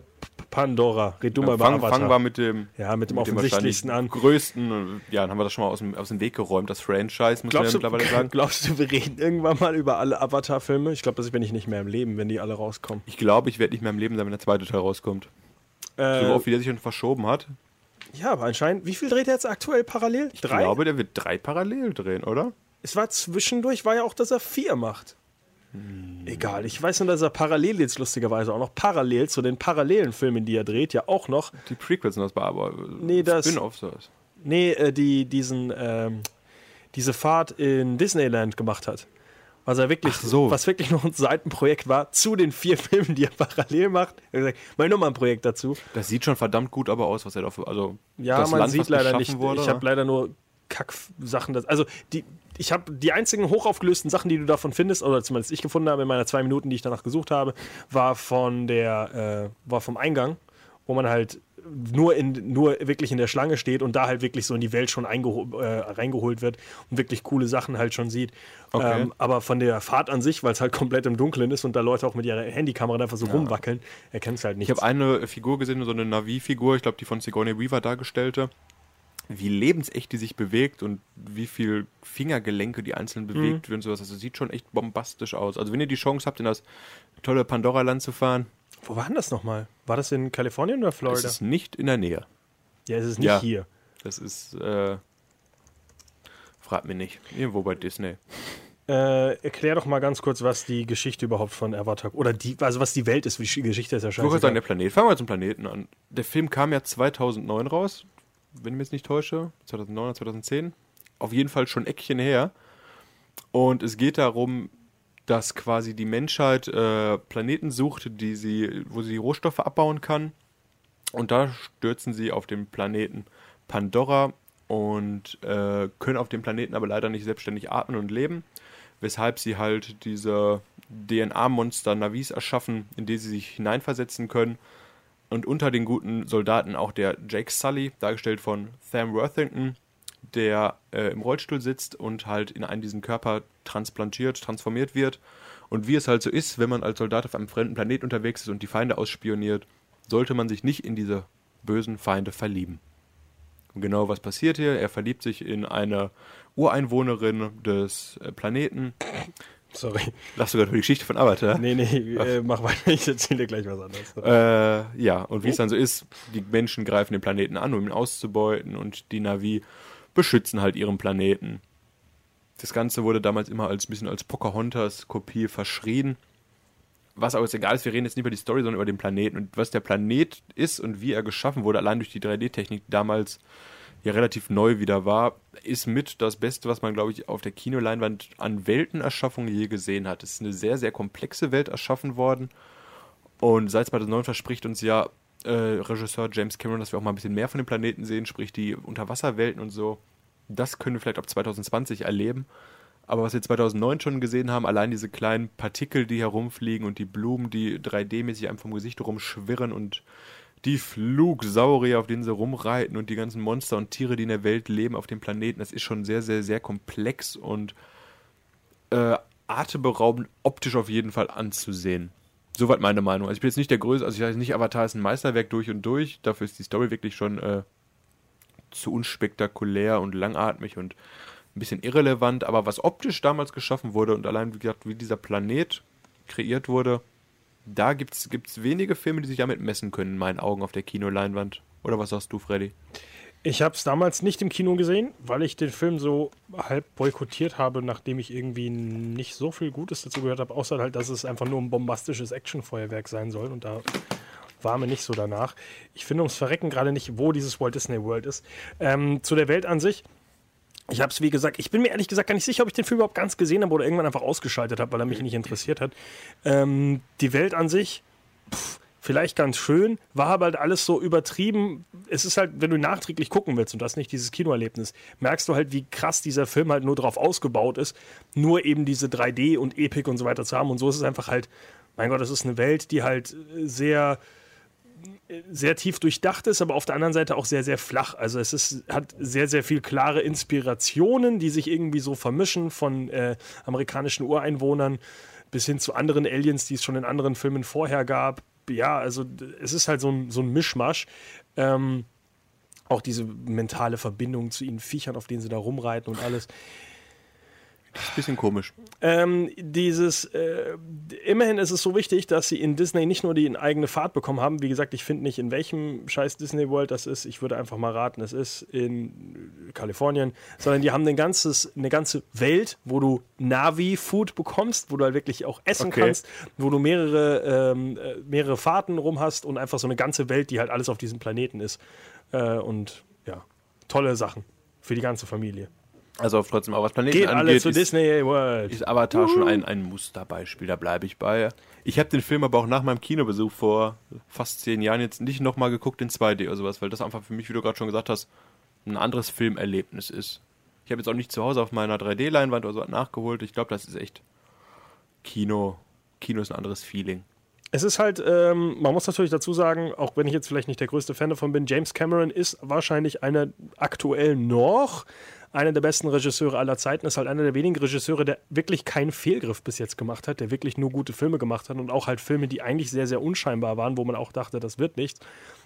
Pandora. Red du mal über Fangen Avatar. fangen wir mit dem, Ja, mit dem mit dem offensichtlichsten an. wahrscheinlich größten. Ja, dann haben wir das schon mal aus dem, aus dem Weg geräumt, das Franchise, muss Glaubst man ja mittlerweile sagen. glaubst du, wir reden irgendwann mal über alle Avatar-Filme? Ich glaube, das bin ich nicht mehr im Leben, wenn die alle rauskommen. Ich glaube, ich werde nicht mehr im Leben sein, wenn der zweite Teil rauskommt. So Äh, oft, wie der sich schon verschoben hat. ja, aber anscheinend, wie viel dreht er jetzt aktuell parallel? Ich glaube, der wird drei parallel drehen, oder? Es war zwischendurch, war ja auch, dass er vier macht. Egal, ich weiß nur, dass er parallel jetzt lustigerweise auch noch parallel zu den parallelen Filmen, die er dreht, ja auch noch, Die Prequels sind das bei, aber Nee, das- Spin-offs das. nee, äh, die, diesen, ähm, diese Fahrt in Disneyland gemacht hat. Was er wirklich, so. was wirklich noch ein Seitenprojekt war zu den vier Filmen, die er parallel macht. Er hat gesagt, mach nochmal ein Projekt dazu. Das sieht schon verdammt gut aber aus, was er dafür, also Ja, das man Land, sieht leider nicht. Wurde, ich habe leider nur Kack-Sachen. Also die, ich habe die einzigen hochaufgelösten Sachen, die du davon findest, oder zumindest ich gefunden habe in meiner zwei Minuten, die ich danach gesucht habe, war von der, äh, war vom Eingang, wo man halt nur in nur wirklich in der Schlange steht und da halt wirklich so in die Welt schon äh, reingeholt wird und wirklich coole Sachen halt schon sieht. Okay. Ähm, aber von der Fahrt an sich, weil es halt komplett im Dunkeln ist und da Leute auch mit ihrer Handykamera einfach so rumwackeln, erkennst du halt Ich nichts. habe eine Figur gesehen, so eine Navi-Figur, ich glaube die von Sigourney Weaver dargestellte. Wie lebensecht die sich bewegt und wie viel Fingergelenke die einzeln Mhm. bewegt werden, sowas. Also sieht schon echt bombastisch aus. Also wenn ihr die Chance habt, in das tolle Pandora-Land zu fahren, Wo war denn das nochmal? War das in Kalifornien oder es Florida? ist nicht in der Nähe. Ja, es ist nicht Ja. hier. Das ist, äh, fragt mich nicht. Irgendwo bei Disney. Äh, erklär doch mal ganz kurz, was die Geschichte überhaupt von Avatar oder die, also was die Welt ist. Wie die Geschichte ist ja Ich wollte scheiße. sagen, der Planet. Fangen wir zum Planeten an. Der Film kam ja 2009 raus, wenn ich mich jetzt nicht täusche. 2009 oder 2010. Auf jeden Fall schon Eckchen her. Und es geht darum, dass quasi die Menschheit äh, Planeten sucht, die sie, wo sie Rohstoffe abbauen kann. Und da stürzen sie auf den Planeten Pandora und äh, können auf dem Planeten aber leider nicht selbstständig atmen und leben, weshalb sie halt diese DNA-Monster Navis erschaffen, in die sie sich hineinversetzen können. Und unter den guten Soldaten auch der Jake Sully, dargestellt von Sam Worthington, der äh, im Rollstuhl sitzt und halt in einen diesen Körper transplantiert, transformiert wird. Und wie es halt so ist, wenn man als Soldat auf einem fremden Planet unterwegs ist und die Feinde ausspioniert, sollte man sich nicht in diese bösen Feinde verlieben. Und genau was passiert hier? Er verliebt sich in eine Ureinwohnerin des äh, Planeten. Sorry. Lachst du gerade über die Geschichte von Avatar? Nee, nee, äh, mach weiter. Ich erzähle dir gleich was anderes. Äh, ja, und wie es dann so ist, die Menschen greifen den Planeten an, um ihn auszubeuten und die Navi beschützen halt ihren Planeten. Das Ganze wurde damals immer als ein bisschen als Pocahontas-Kopie verschrien. Was aber jetzt egal ist, wir reden jetzt nicht über die Story, sondern über den Planeten. Und was der Planet ist und wie er geschaffen wurde, allein durch die 3D-Technik, die damals ja relativ neu wieder war, ist mit das Beste, was man, glaube ich, auf der Kinoleinwand an Weltenerschaffung je gesehen hat. Es ist eine sehr, sehr komplexe Welt erschaffen worden. Und seit 2009 verspricht uns ja äh, Regisseur James Cameron, dass wir auch mal ein bisschen mehr von dem Planeten sehen, sprich die Unterwasserwelten und so. Das können wir vielleicht ab 2020 erleben. Aber was wir 2009 schon gesehen haben, allein diese kleinen Partikel, die herumfliegen und die Blumen, die 3D-mäßig einem vom Gesicht rumschwirren und die Flugsaurier, auf denen sie rumreiten und die ganzen Monster und Tiere, die in der Welt leben auf dem Planeten, das ist schon sehr, sehr, sehr komplex und äh, atemberaubend optisch auf jeden Fall anzusehen. Soweit meine Meinung. Also ich bin jetzt nicht der Größte, also ich sage nicht, Avatar ist ein Meisterwerk durch und durch. Dafür ist die Story wirklich schon äh, zu unspektakulär und langatmig und ein bisschen irrelevant. Aber was optisch damals geschaffen wurde und allein, wie gesagt, wie dieser Planet kreiert wurde, da gibt es wenige Filme, die sich damit messen können, in meinen Augen, auf der Kinoleinwand. Oder was sagst du, Freddy? Ich habe es damals nicht im Kino gesehen, weil ich den Film so halb boykottiert habe, nachdem ich irgendwie nicht so viel Gutes dazu gehört habe, außer halt, dass es einfach nur ein bombastisches Actionfeuerwerk sein soll und da war mir nicht so danach. Ich finde ums Verrecken gerade nicht, wo dieses Walt Disney World ist. Ähm, zu der Welt an sich. Ich habe es, wie gesagt, ich bin mir ehrlich gesagt gar nicht sicher, ob ich den Film überhaupt ganz gesehen habe oder irgendwann einfach ausgeschaltet habe, weil er mich nicht interessiert hat. Ähm, die Welt an sich, pff, vielleicht ganz schön, war aber halt alles so übertrieben. Es ist halt, wenn du nachträglich gucken willst und das nicht dieses Kinoerlebnis, merkst du halt, wie krass dieser Film halt nur darauf ausgebaut ist, nur eben diese 3D und Epic und so weiter zu haben. Und so ist es einfach halt, mein Gott, das ist eine Welt, die halt sehr sehr tief durchdacht ist, aber auf der anderen Seite auch sehr, sehr flach. Also es ist, hat sehr, sehr viel klare Inspirationen, die sich irgendwie so vermischen von äh, amerikanischen Ureinwohnern bis hin zu anderen Aliens, die es schon in anderen Filmen vorher gab ja, also es ist halt so ein, so ein Mischmasch. Ähm, auch diese mentale Verbindung zu ihnen Viechern, auf denen sie da rumreiten und alles. Das ist ein bisschen komisch. Ähm, dieses, äh, immerhin ist es so wichtig, dass sie in Disney nicht nur die eigene Fahrt bekommen haben. Wie gesagt, ich finde nicht, in welchem scheiß Disney World das ist. Ich würde einfach mal raten, es ist in Kalifornien. Sondern die haben ein ganzes, eine ganze Welt, wo du Navi-Food bekommst, wo du halt wirklich auch essen okay. kannst, wo du mehrere, ähm, äh, mehrere Fahrten rum hast und einfach so eine ganze Welt, die halt alles auf diesem Planeten ist. Äh, und ja, tolle Sachen für die ganze Familie. Also trotzdem auch was Planeten Geht angeht, alle zu ist, Disney World. Ist Avatar uh. schon ein, ein Musterbeispiel, da bleibe ich bei. Ich habe den Film aber auch nach meinem Kinobesuch vor fast zehn Jahren jetzt nicht nochmal geguckt in 2D oder sowas, weil das einfach für mich, wie du gerade schon gesagt hast, ein anderes Filmerlebnis ist. Ich habe jetzt auch nicht zu Hause auf meiner 3D-Leinwand oder so nachgeholt. Ich glaube, das ist echt Kino. Kino ist ein anderes Feeling. Es ist halt, ähm, man muss natürlich dazu sagen, auch wenn ich jetzt vielleicht nicht der größte Fan davon bin, James Cameron ist wahrscheinlich einer aktuell noch einer der besten Regisseure aller Zeiten, ist halt einer der wenigen Regisseure, der wirklich keinen Fehlgriff bis jetzt gemacht hat, der wirklich nur gute Filme gemacht hat und auch halt Filme, die eigentlich sehr, sehr unscheinbar waren, wo man auch dachte, das wird nichts.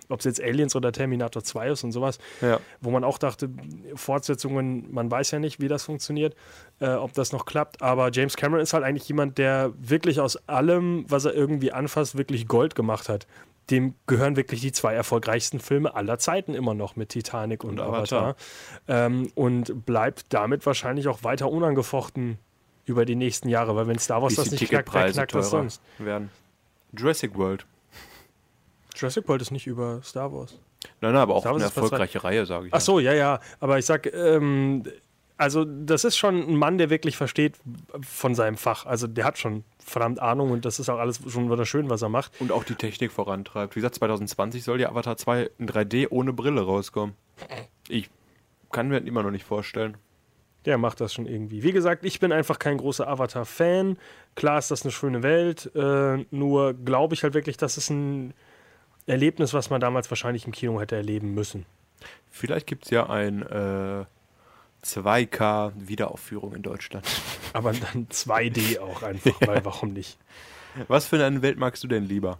Ob es jetzt Aliens oder Terminator 2 ist und sowas, ja. wo man auch dachte, Fortsetzungen, man weiß ja nicht, wie das funktioniert, äh, ob das noch klappt. Aber James Cameron ist halt eigentlich jemand, der wirklich aus allem, was er irgendwie anfasst, wirklich Gold gemacht hat dem gehören wirklich die zwei erfolgreichsten Filme aller Zeiten immer noch mit Titanic und, und Avatar. Avatar. Ähm, und bleibt damit wahrscheinlich auch weiter unangefochten über die nächsten Jahre, weil wenn Star Wars das nicht knackt, wer knackt das sonst? Werden. Jurassic World. Jurassic World ist nicht über Star Wars. Nein, nein, aber auch eine erfolgreiche Reihe, sage ich. Ach so, ja, ja. Aber ich sag, ähm, also das ist schon ein Mann, der wirklich versteht von seinem Fach. Also der hat schon verdammt Ahnung und das ist auch alles schon wieder schön, was er macht. Und auch die Technik vorantreibt. Wie gesagt, 2020 soll ja Avatar 2 in 3D ohne Brille rauskommen. Ich kann mir immer noch nicht vorstellen. Der macht das schon irgendwie. Wie gesagt, ich bin einfach kein großer Avatar-Fan. Klar ist das eine schöne Welt, äh, nur glaube ich halt wirklich, das ist ein Erlebnis, was man damals wahrscheinlich im Kino hätte erleben müssen. Vielleicht gibt es ja ein äh 2K Wiederaufführung in Deutschland. Aber dann 2D auch einfach, ja. weil warum nicht? Was für eine Welt magst du denn lieber?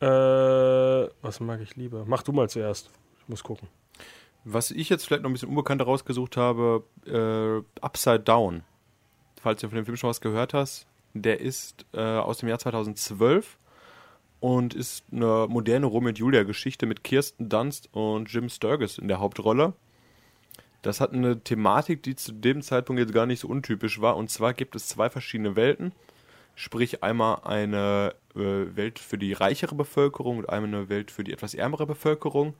Äh, was mag ich lieber? Mach du mal zuerst. Ich muss gucken. Was ich jetzt vielleicht noch ein bisschen unbekannter rausgesucht habe, äh, Upside Down. Falls du von dem Film schon was gehört hast, der ist äh, aus dem Jahr 2012 und ist eine moderne Romeo und Julia Geschichte mit Kirsten Dunst und Jim Sturgis in der Hauptrolle. Das hat eine Thematik, die zu dem Zeitpunkt jetzt gar nicht so untypisch war. Und zwar gibt es zwei verschiedene Welten. Sprich einmal eine äh, Welt für die reichere Bevölkerung und einmal eine Welt für die etwas ärmere Bevölkerung.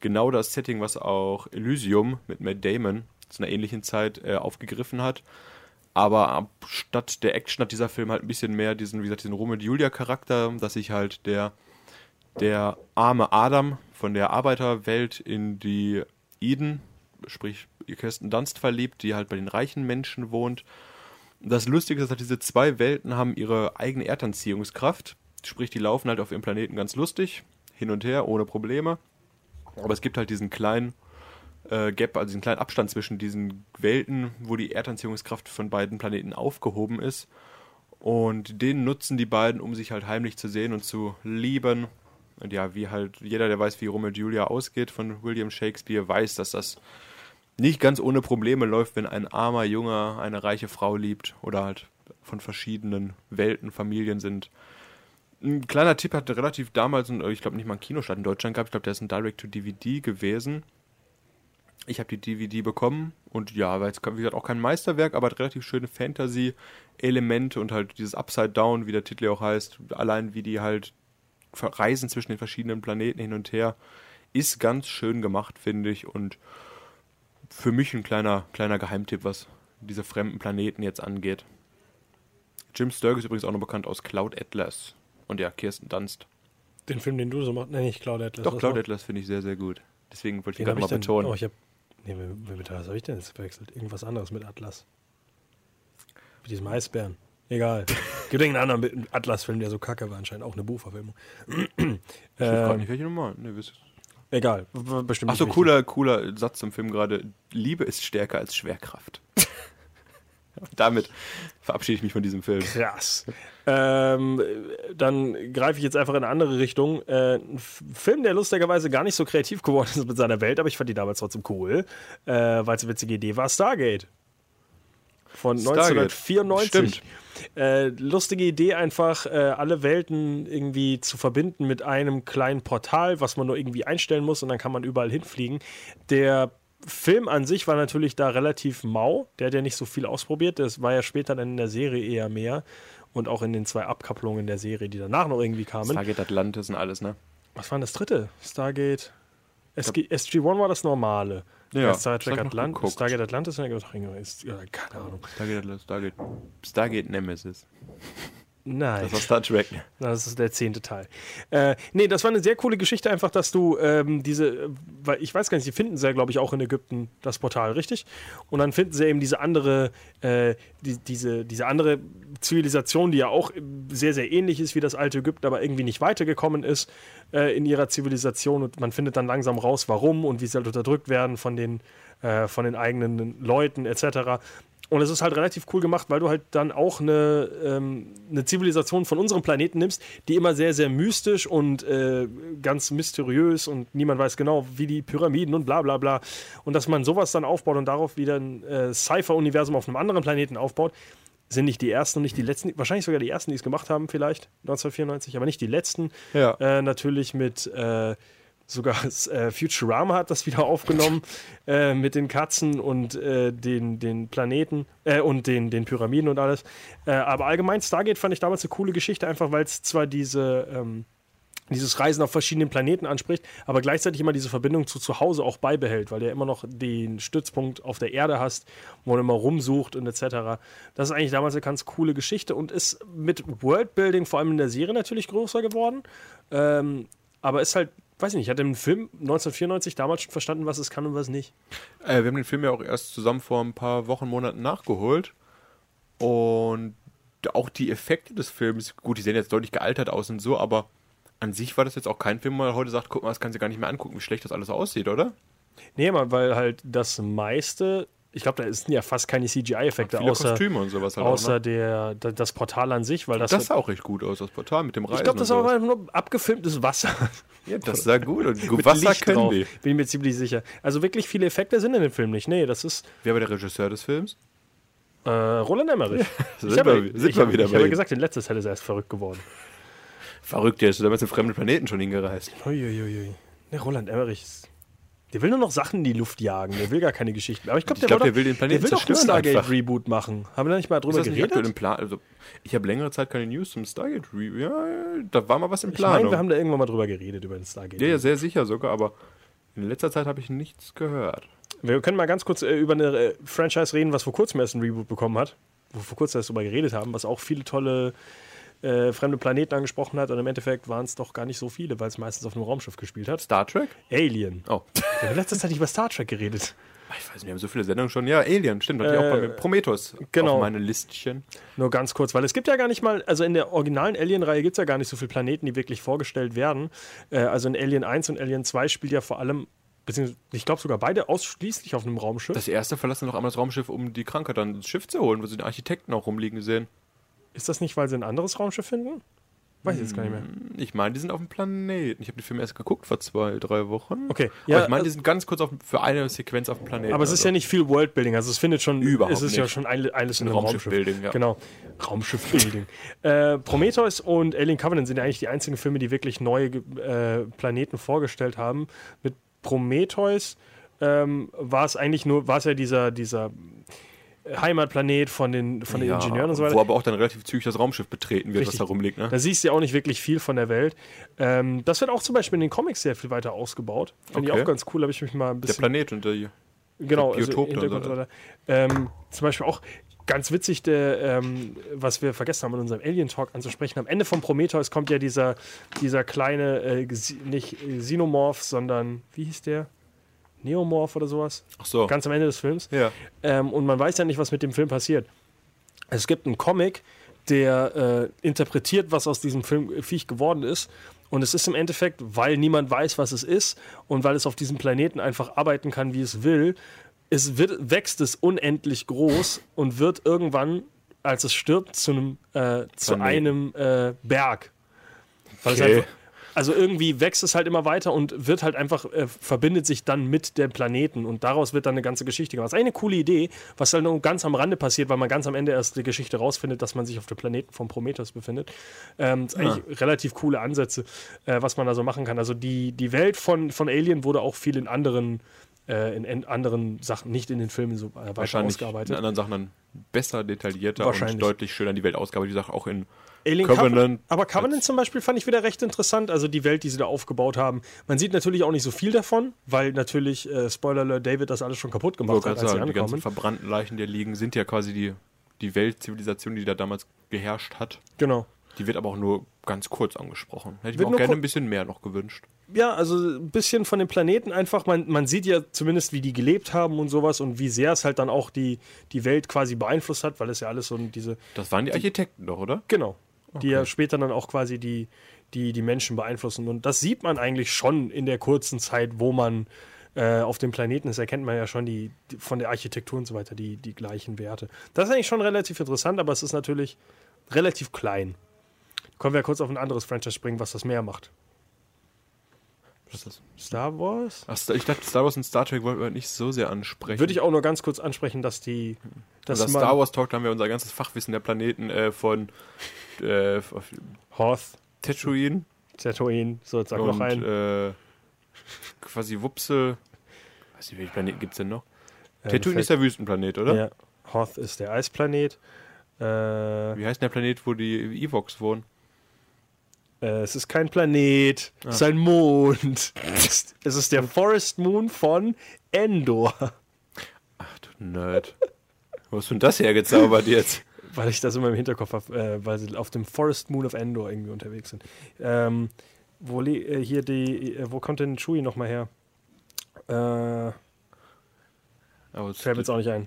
Genau das Setting, was auch Elysium mit Matt Damon zu einer ähnlichen Zeit äh, aufgegriffen hat. Aber statt der Action hat dieser Film halt ein bisschen mehr diesen, wie gesagt, diesen Romeo und Julia-Charakter, dass sich halt der, der arme Adam von der Arbeiterwelt in die Eden, sprich Kirsten Dunst verliebt, die halt bei den reichen Menschen wohnt. Das Lustige ist, dass diese zwei Welten haben ihre eigene Erdanziehungskraft. Sprich, die laufen halt auf ihrem Planeten ganz lustig, hin und her, ohne Probleme. Aber es gibt halt diesen kleinen äh, Gap, also diesen kleinen Abstand zwischen diesen Welten, wo die Erdanziehungskraft von beiden Planeten aufgehoben ist. Und den nutzen die beiden, um sich halt heimlich zu sehen und zu lieben. Und ja, wie halt jeder, der weiß, wie Romeo und Julia ausgeht von William Shakespeare, weiß, dass das nicht ganz ohne Probleme läuft, wenn ein armer Junge eine reiche Frau liebt oder halt von verschiedenen Welten, Familien sind. Ein kleiner Tipp hatte relativ damals, ich glaube nicht mal einen Kinostart in Deutschland gehabt, ich glaube, der ist ein Direct-to-DVD gewesen. Ich habe die DVD bekommen und ja, war jetzt wie gesagt auch kein Meisterwerk, aber hat relativ schöne Fantasy-Elemente und halt dieses Upside Down, wie der Titel auch heißt, allein wie die halt reisen zwischen den verschiedenen Planeten hin und her, ist ganz schön gemacht, finde ich. Und für mich ein kleiner, kleiner Geheimtipp, was diese fremden Planeten jetzt angeht. Jim Sturg ist übrigens auch noch bekannt aus Cloud Atlas. Und ja, Kirsten Dunst. Den Film, den du so machst, nenne ich Cloud Atlas. Doch, Cloud Atlas finde ich sehr, sehr gut. Deswegen wollte ich gerade mal betonen. Oh, ich hab, nee, mit, was habe ich denn jetzt verwechselt? Irgendwas anderes mit Atlas. Mit diesem Eisbären. Egal. Gibt irgendeinen anderen Atlas-Film, der so kacke war, anscheinend auch eine Buchverfilmung. ich weiß ähm, nicht, welche Nummer. Nee, Egal, bestimmt. Achso, cooler, cooler Satz zum Film gerade. Liebe ist stärker als Schwerkraft. Damit verabschiede ich mich von diesem Film. Krass. Ähm, dann greife ich jetzt einfach in eine andere Richtung. Äh, ein Film, der lustigerweise gar nicht so kreativ geworden ist mit seiner Welt, aber ich fand die damals trotzdem cool, äh, weil es eine witzige Idee war. Stargate. Von Stargate. 1994. Stimmt. Äh, lustige Idee einfach, äh, alle Welten irgendwie zu verbinden mit einem kleinen Portal, was man nur irgendwie einstellen muss und dann kann man überall hinfliegen. Der Film an sich war natürlich da relativ mau. Der hat ja nicht so viel ausprobiert. Das war ja später dann in der Serie eher mehr. Und auch in den zwei Abkopplungen der Serie, die danach noch irgendwie kamen. Stargate Atlantis und alles, ne? Was war denn das dritte? Stargate. SG1 war das normale. Ja, Star Trek Atlantis. Stargate Atlantis ist, ja, keine Ahnung. Stargate, Stargate, Stargate Nemesis. Nein. Das war Star Trek. Das ist der zehnte Teil. Äh, nee, das war eine sehr coole Geschichte, einfach, dass du ähm, diese, weil ich weiß gar nicht, sie finden sie ja, glaube ich, auch in Ägypten das Portal, richtig? Und dann finden sie eben diese andere, äh, die, diese, diese andere Zivilisation, die ja auch sehr, sehr ähnlich ist wie das alte Ägypten, aber irgendwie nicht weitergekommen ist äh, in ihrer Zivilisation. Und man findet dann langsam raus, warum und wie sie halt unterdrückt werden von den, äh, von den eigenen Leuten etc. Und es ist halt relativ cool gemacht, weil du halt dann auch eine, ähm, eine Zivilisation von unserem Planeten nimmst, die immer sehr, sehr mystisch und äh, ganz mysteriös und niemand weiß genau, wie die Pyramiden und bla bla bla. Und dass man sowas dann aufbaut und darauf wieder ein äh, Cypher-Universum auf einem anderen Planeten aufbaut, sind nicht die ersten und nicht die letzten, wahrscheinlich sogar die ersten, die es gemacht haben, vielleicht 1994, aber nicht die letzten. Ja. Äh, natürlich mit äh, sogar äh, Futurama hat das wieder aufgenommen äh, mit den Katzen und äh, den, den Planeten äh, und den, den Pyramiden und alles. Äh, aber allgemein Stargate fand ich damals eine coole Geschichte, einfach weil es zwar diese ähm, dieses Reisen auf verschiedenen Planeten anspricht, aber gleichzeitig immer diese Verbindung zu zu Hause auch beibehält, weil du ja immer noch den Stützpunkt auf der Erde hast, wo man immer rumsucht und etc. Das ist eigentlich damals eine ganz coole Geschichte und ist mit Worldbuilding vor allem in der Serie natürlich größer geworden. Ähm, aber ist halt weiß ich nicht, hat im Film 1994 damals schon verstanden, was es kann und was nicht. Äh, wir haben den Film ja auch erst zusammen vor ein paar Wochen, Monaten nachgeholt. Und auch die Effekte des Films, gut, die sehen jetzt deutlich gealtert aus und so, aber an sich war das jetzt auch kein Film, wo man heute sagt, guck mal, das kannst du gar nicht mehr angucken, wie schlecht das alles aussieht, oder? Nee, weil halt das meiste ich glaube, da sind ja fast keine CGI-Effekte, außer, Kostüme und sowas halt außer auch, ne? der, das Portal an sich. Weil das, das sah auch recht gut aus, das Portal mit dem Reisen. Ich glaube, das war einfach nur abgefilmtes Wasser. Ja, das sah gut und Wasser Licht können drauf, die. Bin ich mir ziemlich sicher. Also wirklich viele Effekte sind in dem Film nicht. Nee, das ist... Wer war der Regisseur des Films? Äh, Roland Emmerich. Ja, sind habe, wir, sind ich wir wieder ich habe gesagt, in letzter Zeit ist er erst verrückt geworden. Verrückt, der ist damals in fremden Planeten schon hingereist. Uiuiui. Der Roland Emmerich ist der will nur noch Sachen in die Luft jagen. Der will gar keine Geschichten. Aber ich glaube, der, glaub, der, will den Planeten der will doch ein Stargate-Reboot machen. Haben wir da nicht mal drüber geredet? Im Plan? Also, ich habe längere Zeit keine News zum Stargate-Reboot. Ja, da war mal was im Plan. Ich meine, wir haben da irgendwann mal drüber geredet, über den Stargate. Ja, ja, sehr sicher sogar, aber in letzter Zeit habe ich nichts gehört. Wir können mal ganz kurz äh, über eine äh, Franchise reden, was vor kurzem erst ein Reboot bekommen hat. wo wir vor kurzem erst drüber geredet haben, was auch viele tolle äh, fremde Planeten angesprochen hat und im Endeffekt waren es doch gar nicht so viele, weil es meistens auf einem Raumschiff gespielt hat. Star Trek? Alien. Oh. Wir haben letzte Zeit nicht über Star Trek geredet. Ich weiß nicht, wir haben so viele Sendungen schon. Ja, Alien, stimmt. Ich auch bei mir. Prometheus genau. auf meine Listchen. Nur ganz kurz, weil es gibt ja gar nicht mal, also in der originalen Alien-Reihe gibt es ja gar nicht so viele Planeten, die wirklich vorgestellt werden. Äh, also in Alien 1 und Alien 2 spielt ja vor allem, beziehungsweise ich glaube sogar beide ausschließlich auf einem Raumschiff. Das erste verlassen noch einmal das Raumschiff, um die Krankheit dann ins Schiff zu holen, wo sie den Architekten auch rumliegen sehen. Ist das nicht, weil sie ein anderes Raumschiff finden? Weiß ich jetzt gar nicht mehr. Ich meine, die sind auf dem Planeten. Ich habe den Film erst geguckt vor zwei, drei Wochen. Okay, Ja, ja, ich meine, die sind ganz kurz auf, für eine Sequenz auf dem Planeten. aber es ist ja nicht viel Worldbuilding, also es findet schon, Überhaupt es ist ja nicht. schon ein- alles in Ein einem Raumschiff. Raumschiff-Building, ja. Genau, Raumschiff-Building. äh, Prometheus und Alien Covenant sind ja eigentlich die einzigen Filme, die wirklich neue äh, Planeten vorgestellt haben. Mit Prometheus ähm, war es eigentlich nur, war es ja dieser, dieser Heimatplanet von den, von den ja, Ingenieuren und so weiter. Wo aber auch dann relativ zügig das Raumschiff betreten wird, Richtig. was da rumliegt. Ne? Da siehst du ja auch nicht wirklich viel von der Welt. Ähm, das wird auch zum Beispiel in den Comics sehr viel weiter ausgebaut. Finde Okay. ich auch ganz cool, habe ich mich mal ein Der bisschen Planet und der genau, der Biotop also Hintergrund weiter. Ähm, zum Beispiel auch ganz witzig, der, ähm, was wir vergessen haben in unserem Alien-Talk anzusprechen. Am Ende von Prometheus kommt ja dieser, dieser kleine, äh, nicht äh, Xenomorph, sondern, wie hieß der? Neomorph oder sowas. Ach so. Ganz am Ende des Films. ja. Ähm, und man weiß ja nicht, was mit dem Film passiert. Es gibt einen Comic, der äh, interpretiert, was aus diesem Film äh, Viech geworden ist. Und es ist im Endeffekt, weil niemand weiß, was es ist und weil es auf diesem Planeten einfach arbeiten kann, wie es will, es wird, wächst es unendlich groß und wird irgendwann, als es stirbt, zu einem, äh, zu einem äh, Berg. Weil es Okay. einfach, also irgendwie wächst es halt immer weiter und wird halt einfach, äh, verbindet sich dann mit dem Planeten und daraus wird dann eine ganze Geschichte gemacht. Das ist eine coole Idee, was halt nur ganz am Rande passiert, weil man ganz am Ende erst die Geschichte rausfindet, dass man sich auf dem Planeten vom Prometheus befindet. Ähm, das ist eigentlich relativ coole Ansätze, äh, was man da so machen kann. Also die, die Welt von, von Alien wurde auch viel in anderen, äh, in, anderen Sachen, nicht in den Filmen so äh, weiter Wahrscheinlich in ausgearbeitet. anderen Sachen dann besser, detaillierter Wahrscheinlich. und deutlich schöner die Welt ausgearbeitet. Wie gesagt, auch in Alien Covenant. Covenant. Aber Covenant zum Beispiel fand ich wieder recht interessant. Also die Welt, die sie da aufgebaut haben. Man sieht natürlich auch nicht so viel davon, weil natürlich, äh, Spoiler Alert, David das alles schon kaputt gemacht hat, als sie sagen, die ganzen ankommen. verbrannten Leichen, die da liegen, sind ja quasi die, die Weltzivilisation, die da damals geherrscht hat. Genau. Die wird aber auch nur ganz kurz angesprochen. Hätte ich mir auch gerne ein bisschen mehr noch gewünscht. Ja, also ein bisschen von den Planeten einfach. Man, man sieht ja zumindest, wie die gelebt haben und sowas und wie sehr es halt dann auch die, die Welt quasi beeinflusst hat, weil es ja alles so diese, Das waren die Architekten doch, oder? genau, die ja später dann auch quasi die, die, die Menschen beeinflussen. Und das sieht man eigentlich schon in der kurzen Zeit, wo man äh, auf dem Planeten ist, erkennt man ja schon die, die von der Architektur und so weiter die, die gleichen Werte. Das ist eigentlich schon relativ interessant, aber es ist natürlich relativ klein. Können wir ja kurz auf ein anderes Franchise springen, was das mehr macht. Was ist das? Star Wars? Ach, ich dachte, Star Wars und Star Trek wollten wir nicht so sehr ansprechen. Würde ich auch nur ganz kurz ansprechen, dass die. Dass Unser Star Wars Talk, da haben wir unser ganzes Fachwissen der Planeten äh, von äh, Hoth, Tatooine Tatooine, so jetzt sag und noch ein. äh, quasi Wupsel. Weiß nicht, welche Planeten gibt es denn noch? Äh, Tatooine ist der Wüstenplanet, oder? Ja, Hoth ist der Eisplanet. Äh, Wie heißt denn der Planet, wo die Evox wohnen? Äh, es ist kein Planet, Ah. es ist ein Mond. es ist der Forest Moon von Endor. Ach du Nerd. Wo hast du denn das hergezaubert jetzt? Weil ich das immer im Hinterkopf habe, äh, weil sie auf dem Forest Moon of Endor irgendwie unterwegs sind. Ähm, wo äh, hier die, äh, wo kommt denn Chewie nochmal her? Äh, es- fällt mir jetzt auch nicht ein.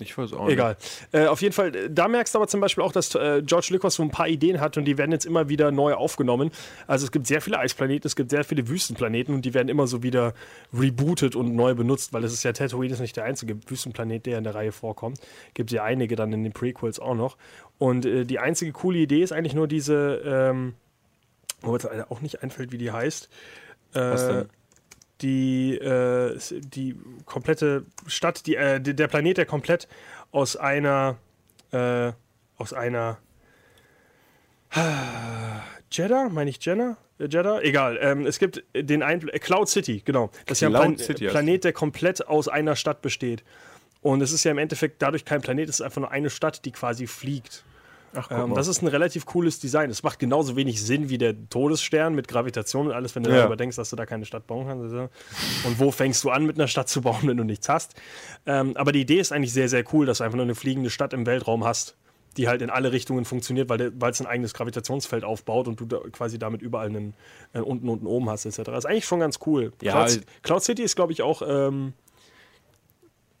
Ich weiß auch nicht. Egal. Äh, auf jeden Fall, äh, da merkst du aber zum Beispiel auch, dass äh, George Lucas so ein paar Ideen hat und die werden jetzt immer wieder neu aufgenommen. Also es gibt sehr viele Eisplaneten, es gibt sehr viele Wüstenplaneten und die werden immer so wieder rebootet und neu benutzt, weil es ist ja Tatooine ist nicht der einzige Wüstenplanet, der in der Reihe vorkommt. Gibt ja einige dann in den Prequels auch noch. Und äh, die einzige coole Idee ist eigentlich nur diese, ähm, wo mir jetzt auch nicht einfällt, wie die heißt. Äh, Was denn? Die, äh, die komplette Stadt, die, äh, der Planet, der komplett aus einer, äh, aus einer Jeddah, meine ich Jenna? Äh, Jeddah? Egal. Ähm, es gibt den ein äh, Cloud City, genau. Das ist ja ein Plan City Planet, der komplett aus einer Stadt besteht. Und es ist ja im Endeffekt dadurch kein Planet, es ist einfach nur eine Stadt, die quasi fliegt. Ach, Ähm, das ist ein relativ cooles Design. Es macht genauso wenig Sinn wie der Todesstern mit Gravitation und alles, wenn du Ja. darüber denkst, dass du da keine Stadt bauen kannst. Also. Und wo fängst du an, mit einer Stadt zu bauen, wenn du nichts hast? Ähm, aber die Idee ist eigentlich sehr, sehr cool, dass du einfach nur eine fliegende Stadt im Weltraum hast, die halt in alle Richtungen funktioniert, weil es ein eigenes Gravitationsfeld aufbaut und du da quasi damit überall einen äh, unten, unten, oben hast, etc. Das ist eigentlich schon ganz cool. Ja, Cloud, Cloud City ist, glaube ich, auch. Ähm,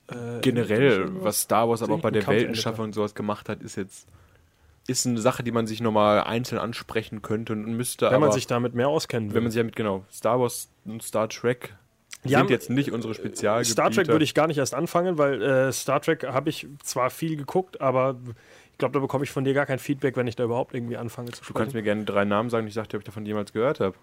äh, Generell, was Star Wars aber auch bei der. Weltenschaffung und sowas gemacht hat, ist jetzt ist eine Sache, die man sich nochmal einzeln ansprechen könnte und müsste. Wenn aber man sich damit mehr auskennen will. wenn man sich damit genau Star Wars und Star Trek Die sind haben- jetzt nicht unsere Spezialgebiete. Star Trek würde ich gar nicht erst anfangen, weil äh, Star Trek habe ich zwar viel geguckt, aber ich glaube, da bekomme ich von dir gar kein Feedback, wenn ich da überhaupt irgendwie anfange zu Du kannst sprechen. mir gerne drei Namen sagen. Ich sagte, ob ich davon jemals gehört habe.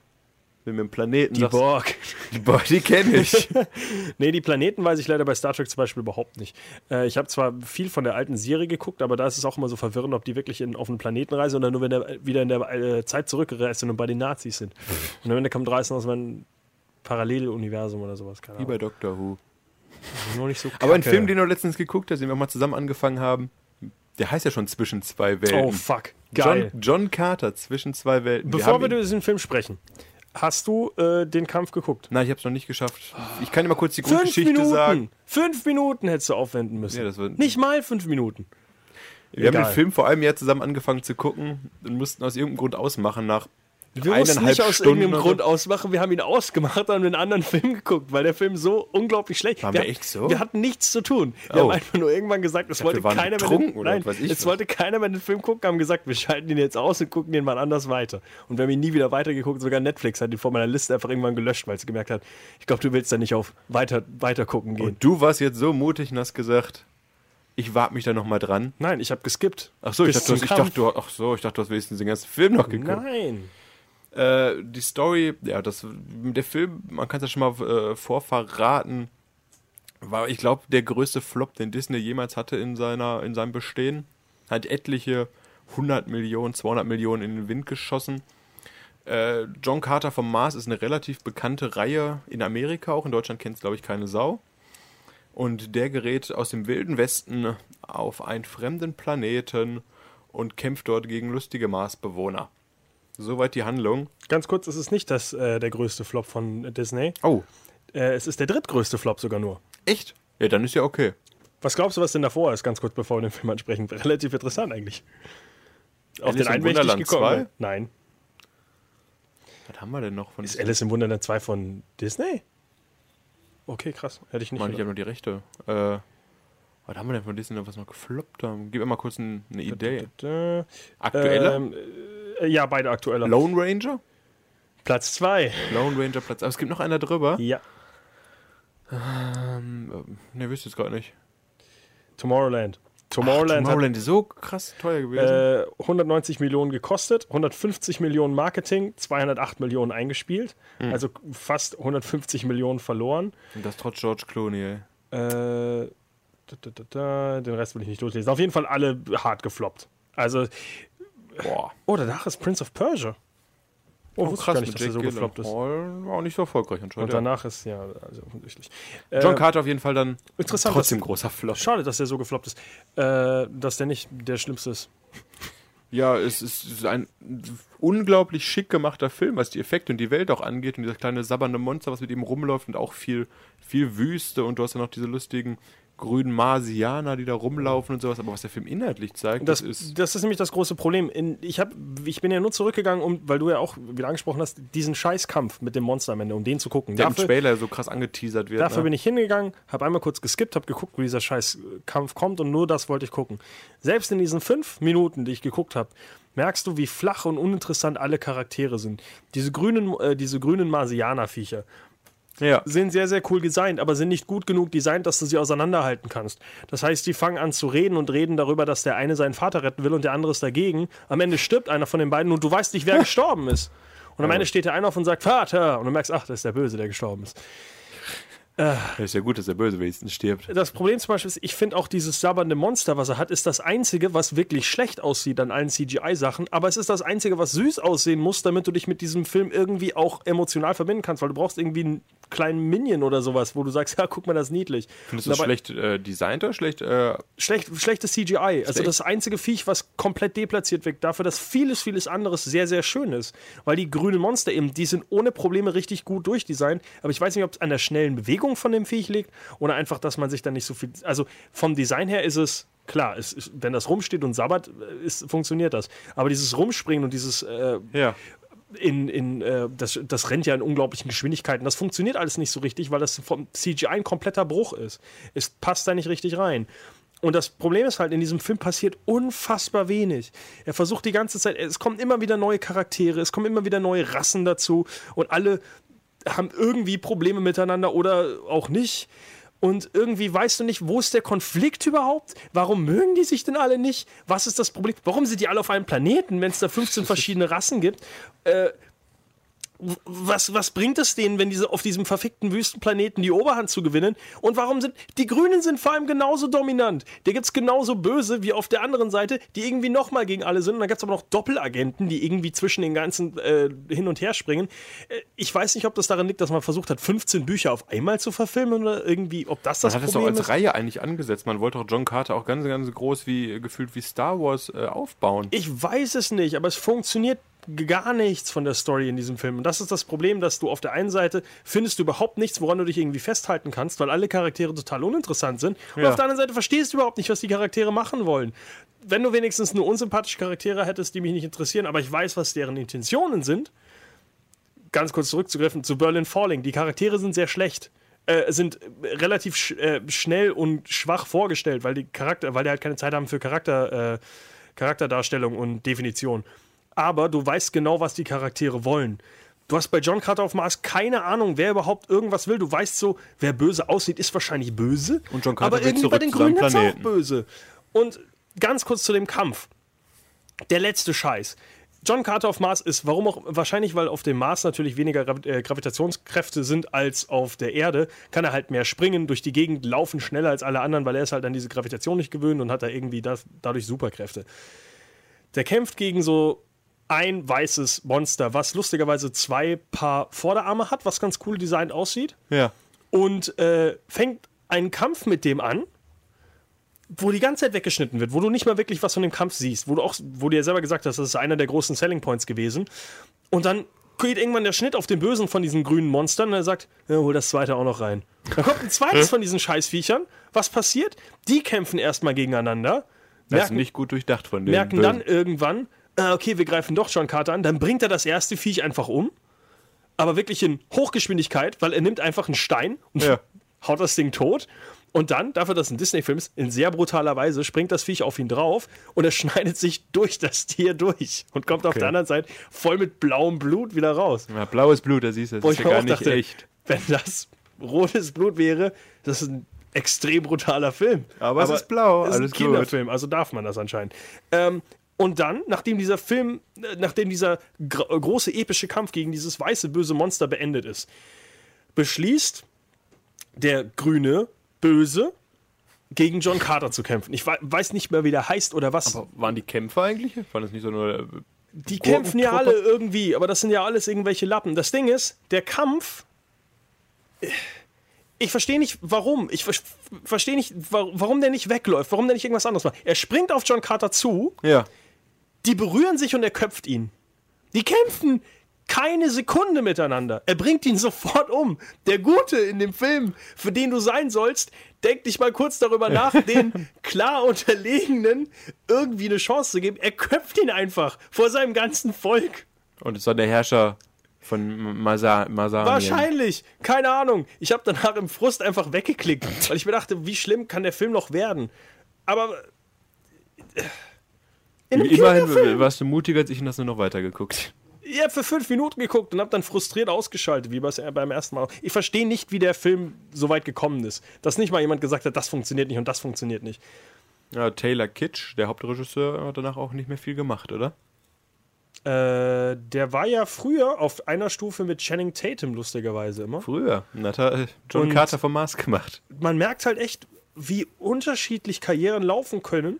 Wenn mir einen Planeten Die sagst, Borg. die Borg, die kenne ich. Nee, die Planeten weiß ich leider bei Star Trek zum Beispiel überhaupt nicht. Äh, ich habe zwar viel von der alten Serie geguckt, aber da ist es auch immer so verwirrend, ob die wirklich in, auf einen Planeten reisen oder nur wenn der wieder in der äh, Zeit zurückgereist sind und bei den Nazis sind. Und am Ende kommt reißen aus einem Paralleluniversum oder sowas. Keine Wie bei Doctor Who. Nur nicht so Aber ein. Film, den wir letztens geguckt hast, den wir auch mal zusammen angefangen haben, der heißt ja schon Zwischen zwei Welten. Oh, fuck. Geil. John, John Carter, Zwischen zwei Welten. Bevor wir haben über diesen Film sprechen, hast du äh, den Kampf geguckt? Nein, ich habe es noch nicht geschafft. Ich kann dir mal kurz die Fünf Grundgeschichte Minuten! sagen. Fünf Minuten hättest du aufwenden müssen. Ja, das wird- Nicht mal fünf Minuten. Wir haben Egal. den Film vor einem Jahr zusammen angefangen zu gucken und mussten aus irgendeinem Grund ausmachen nach Wir mussten eineinhalb nicht aus Stunden irgendeinem Grund ausmachen, wir haben ihn ausgemacht und einen anderen Film geguckt, weil der Film so unglaublich schlecht Waren wir. wir echt so? Wir hatten nichts zu tun. Wir Oh. haben einfach nur irgendwann gesagt, es wollte keiner mehr. Den, nein, es wollte keiner mehr den Film gucken, haben gesagt, wir schalten ihn jetzt aus und gucken den mal anders weiter. Und wir haben ihn nie wieder weitergeguckt, sogar Netflix hat ihn vor meiner Liste einfach irgendwann gelöscht, weil sie gemerkt hat, ich glaube, du willst da nicht auf weiter, weiter gucken gehen. Und du warst jetzt so mutig und hast gesagt, ich warte mich da nochmal dran. Nein, ich habe geskippt. Ach so, ich dachte, du hast, ich, dachte, du, ach so, ich dachte, du hast wenigstens den ganzen Film noch geguckt. Nein. Äh, die Story, ja, das, der Film, man kann es ja schon mal äh, vorverraten, war, ich glaube, der größte Flop, den Disney jemals hatte in, seiner, in seinem Bestehen. Hat etliche 100 Millionen, 200 Millionen in den Wind geschossen. Äh, John Carter vom Mars ist eine relativ bekannte Reihe in Amerika, auch in Deutschland kennt es, glaube ich, keine Sau. Und der gerät aus dem wilden Westen auf einen fremden Planeten und kämpft dort gegen lustige Marsbewohner. Soweit die Handlung. Ganz kurz, es ist nicht das, äh, der größte Flop von Disney. Oh, Äh, es ist der drittgrößte Flop sogar nur. echt? Ja, dann ist ja okay. Was glaubst du, was denn davor ist, ganz kurz bevor wir den Film ansprechen? Relativ interessant eigentlich. Auf Alice den einen wäre ich gekommen. 2? ne? Nein. Was haben wir denn noch von Ist Alice im Wunderland 2 von Disney? Okay, krass. Hätte ich nicht Mann, ich habe nur die Rechte. Äh, was haben wir denn von Disney noch was noch gefloppt haben? Gib mir mal kurz ein, eine Idee. Äh, Aktuelle? ähm, äh, ja, beide aktuelle. Lone Ranger? Platz 2. Lone Ranger Platz. Aber es gibt noch einer drüber. Ja. Ähm, ne, wüsste jetzt gerade nicht. Tomorrowland. Ach, Tomorrowland, Tomorrowland ist so krass teuer gewesen. äh, 190 Millionen gekostet, 150 Millionen Marketing, 208 Millionen eingespielt. Hm. Also fast 150 Millionen verloren. Und das trotz George Clooney, ey. Äh, da, da, da, den Rest will ich nicht durchlesen. Auf jeden Fall alle hart gefloppt. Also, Boah. oh, danach ist Prince of Persia. Oh, wusste ich gar nicht, dass er so gefloppt ist. War auch nicht so erfolgreich anscheinend. Und ja. danach ist, ja, also offensichtlich. John Äh, Carter auf jeden Fall dann interessant, trotzdem großer Flop. Schade, dass der so gefloppt ist. Äh, dass der nicht der schlimmste ist. Ja, es ist ein unglaublich schick gemachter Film, was die Effekte und die Welt auch angeht und dieser kleine sabbernde Monster, was mit ihm rumläuft und auch viel, viel Wüste und du hast ja noch diese lustigen grünen Marsianer, die da rumlaufen und sowas, aber was der Film inhaltlich zeigt, Das, das, ist das ist nämlich das große Problem. In, ich, hab, ich bin ja nur zurückgegangen, um, weil du ja auch wieder angesprochen hast, diesen Scheißkampf mit dem Monster am Ende, um den zu gucken. der im Trailer so krass angeteasert wird. Dafür ne? bin ich hingegangen, habe einmal kurz geskippt, habe geguckt, wo dieser scheiß Kampf kommt und nur das wollte ich gucken. Selbst in diesen fünf Minuten, die ich geguckt habe, merkst du, wie flach und uninteressant alle Charaktere sind. Diese grünen, äh, diese grünen Marsianer-Viecher ja. sind sehr, sehr cool designt, aber sind nicht gut genug designt, dass du sie auseinanderhalten kannst. Das heißt, die fangen an zu reden und reden darüber, dass der eine seinen Vater retten will und der andere ist dagegen. Am Ende stirbt einer von den beiden und du weißt nicht, wer gestorben ist. Und am Ende steht der eine auf und sagt Vater und du merkst, ach, das ist der Böse, der gestorben ist. Ja, ist ja gut, dass der Böse wenigstens stirbt. Das Problem zum Beispiel ist, ich finde auch dieses sabbernde Monster, was er hat, ist das einzige, was wirklich schlecht aussieht an allen CGI-Sachen, aber es ist das einzige, was süß aussehen muss, damit du dich mit diesem Film irgendwie auch emotional verbinden kannst, weil du brauchst irgendwie einen kleinen Minion oder sowas, wo du sagst, ja, guck mal, das ist niedlich. Findest du das schlecht äh, designt oder schlecht? Äh schlecht schlechtes CGI. Also schlecht. Also das einzige Viech, was komplett deplatziert wirkt, dafür, dass vieles, vieles anderes sehr, sehr schön ist. Weil die grünen Monster eben, die sind ohne Probleme richtig gut durchdesignt, aber ich weiß nicht, ob es an der schnellen Bewegung Bewegung von dem Viech liegt oder einfach, dass man sich dann nicht so viel. Also vom Design her ist es klar, es, wenn das rumsteht und sabbert, äh, ist, funktioniert das. Aber dieses Rumspringen und dieses. Äh, ja. In, in, äh, das, das rennt ja in unglaublichen Geschwindigkeiten. Das funktioniert alles nicht so richtig, weil das vom CGI ein kompletter Bruch ist. Es passt da nicht richtig rein. Und das Problem ist halt, in diesem Film passiert unfassbar wenig. Er versucht die ganze Zeit, es kommen immer wieder neue Charaktere, es kommen immer wieder neue Rassen dazu und alle haben irgendwie Probleme miteinander oder auch nicht. Und irgendwie weißt du nicht, wo ist der Konflikt überhaupt? Warum mögen die sich denn alle nicht? Was ist das Problem? Warum sind die alle auf einem Planeten, wenn es da 15 verschiedene Rassen gibt? Äh, was, was bringt es denen, wenn diese auf diesem verfickten Wüstenplaneten die Oberhand zu gewinnen? Und warum sind die Grünen sind vor allem genauso dominant? Der gibt es genauso böse wie auf der anderen Seite, die irgendwie nochmal gegen alle sind. Und dann gibt es aber noch Doppelagenten, die irgendwie zwischen den ganzen äh, hin und her springen. Äh, ich weiß nicht, ob das daran liegt, dass man versucht hat, 15 Bücher auf einmal zu verfilmen oder irgendwie, ob das das man hat Problem es doch als ist. Reihe eigentlich angesetzt. Man wollte auch John Carter auch ganz, ganz groß wie gefühlt wie Star Wars äh, aufbauen. Ich weiß es nicht, aber es funktioniert gar nichts von der Story in diesem Film. Und das ist das Problem, dass du auf der einen Seite findest du überhaupt nichts, woran du dich irgendwie festhalten kannst, weil alle Charaktere total uninteressant sind. Und ja. auf der anderen Seite verstehst du überhaupt nicht, was die Charaktere machen wollen. Wenn du wenigstens nur unsympathische Charaktere hättest, die mich nicht interessieren, aber ich weiß, was deren Intentionen sind, ganz kurz zurückzugreifen zu Berlin Falling. Die Charaktere sind sehr schlecht. Äh, sind relativ sch äh, schnell und schwach vorgestellt, weil die Charakter, weil die halt keine Zeit haben für Charakter, äh, Charakterdarstellung und Definition aber du weißt genau, was die Charaktere wollen. Du hast bei John Carter auf Mars keine Ahnung, wer überhaupt irgendwas will. Du weißt so, wer böse aussieht, ist wahrscheinlich böse. Und John Carter aber irgendwie bei den Grünen ist auch böse. Und ganz kurz zu dem Kampf. Der letzte Scheiß. John Carter auf Mars ist, warum auch, wahrscheinlich, weil auf dem Mars natürlich weniger äh, Gravitationskräfte sind als auf der Erde, kann er halt mehr springen, durch die Gegend laufen, schneller als alle anderen, weil er ist halt an diese Gravitation nicht gewöhnt und hat da irgendwie das, dadurch Superkräfte. Der kämpft gegen so ein weißes Monster, was lustigerweise zwei Paar Vorderarme hat, was ganz cool designt aussieht. Ja. Und äh, fängt einen Kampf mit dem an, wo die ganze Zeit weggeschnitten wird, wo du nicht mal wirklich was von dem Kampf siehst, wo du auch, wo du ja selber gesagt hast, das ist einer der großen Selling Points gewesen. Und dann geht irgendwann der Schnitt auf den Bösen von diesen grünen Monstern und er sagt, ja, hol das zweite auch noch rein. Dann kommt ein zweites von diesen Scheißviechern. Was passiert? Die kämpfen erstmal gegeneinander. Das merken, ist nicht gut durchdacht von denen. Merken Bösen. dann irgendwann, äh, okay, wir greifen doch John Carter an, dann bringt er das erste Viech einfach um, aber wirklich in Hochgeschwindigkeit, weil er nimmt einfach einen Stein und ja. haut das Ding tot. Und dann, dafür, dass ein Disney-Film ist, in sehr brutaler Weise springt das Viech auf ihn drauf und er schneidet sich durch das Tier durch und kommt okay. auf der anderen Seite voll mit blauem Blut wieder raus. Ja, blaues Blut, da siehst du, das ist ja gar nicht dachte, echt. Wenn das rotes Blut wäre, das ist ein extrem brutaler Film. Aber, Aber es ist blau, ist ein Kinderfilm, also darf man das anscheinend. Ähm, und dann, nachdem dieser Film, äh, nachdem dieser gr große epische Kampf gegen dieses weiße böse Monster beendet ist, beschließt der grüne Böse gegen John Carter zu kämpfen. Ich weiß nicht mehr, wie der heißt oder was. Aber waren die Kämpfer eigentlich? Waren das nicht so nur. Äh, die kämpfen ja alle irgendwie, aber das sind ja alles irgendwelche Lappen. Das Ding ist, der Kampf. Ich verstehe nicht, warum. Ich ver verstehe nicht, warum der nicht wegläuft, warum der nicht irgendwas anderes macht. Er springt auf John Carter zu. Ja die berühren sich und er köpft ihn. Die kämpfen keine Sekunde miteinander. Er bringt ihn sofort um. Der Gute in dem Film, für den du sein sollst, denk dich mal kurz darüber nach, den klar Unterlegenen irgendwie eine Chance zu geben. Er köpft ihn einfach vor seinem ganzen Volk. Und ist dann der Herrscher von Masa. Wahrscheinlich, keine Ahnung. Ich habe danach im Frust einfach weggeklickt, weil ich mir dachte, wie schlimm kann der Film noch werden? Aber äh, Immerhin warst du mutiger als ich und hast nur noch weitergeguckt. Ich habe für fünf Minuten geguckt und habe dann frustriert ausgeschaltet, wie beim ersten Mal. Ich verstehe nicht, wie der Film so weit gekommen ist. Dass nicht mal jemand gesagt hat, das funktioniert nicht und das funktioniert nicht. Ja, Taylor Kitsch, der Hauptregisseur, hat danach auch nicht mehr viel gemacht, oder? Äh, der war ja früher auf einer Stufe mit Channing Tatum, lustigerweise immer. Früher. Und hat er äh, John Und- Carter vom Mars gemacht. Man merkt halt echt, wie unterschiedlich Karrieren laufen können,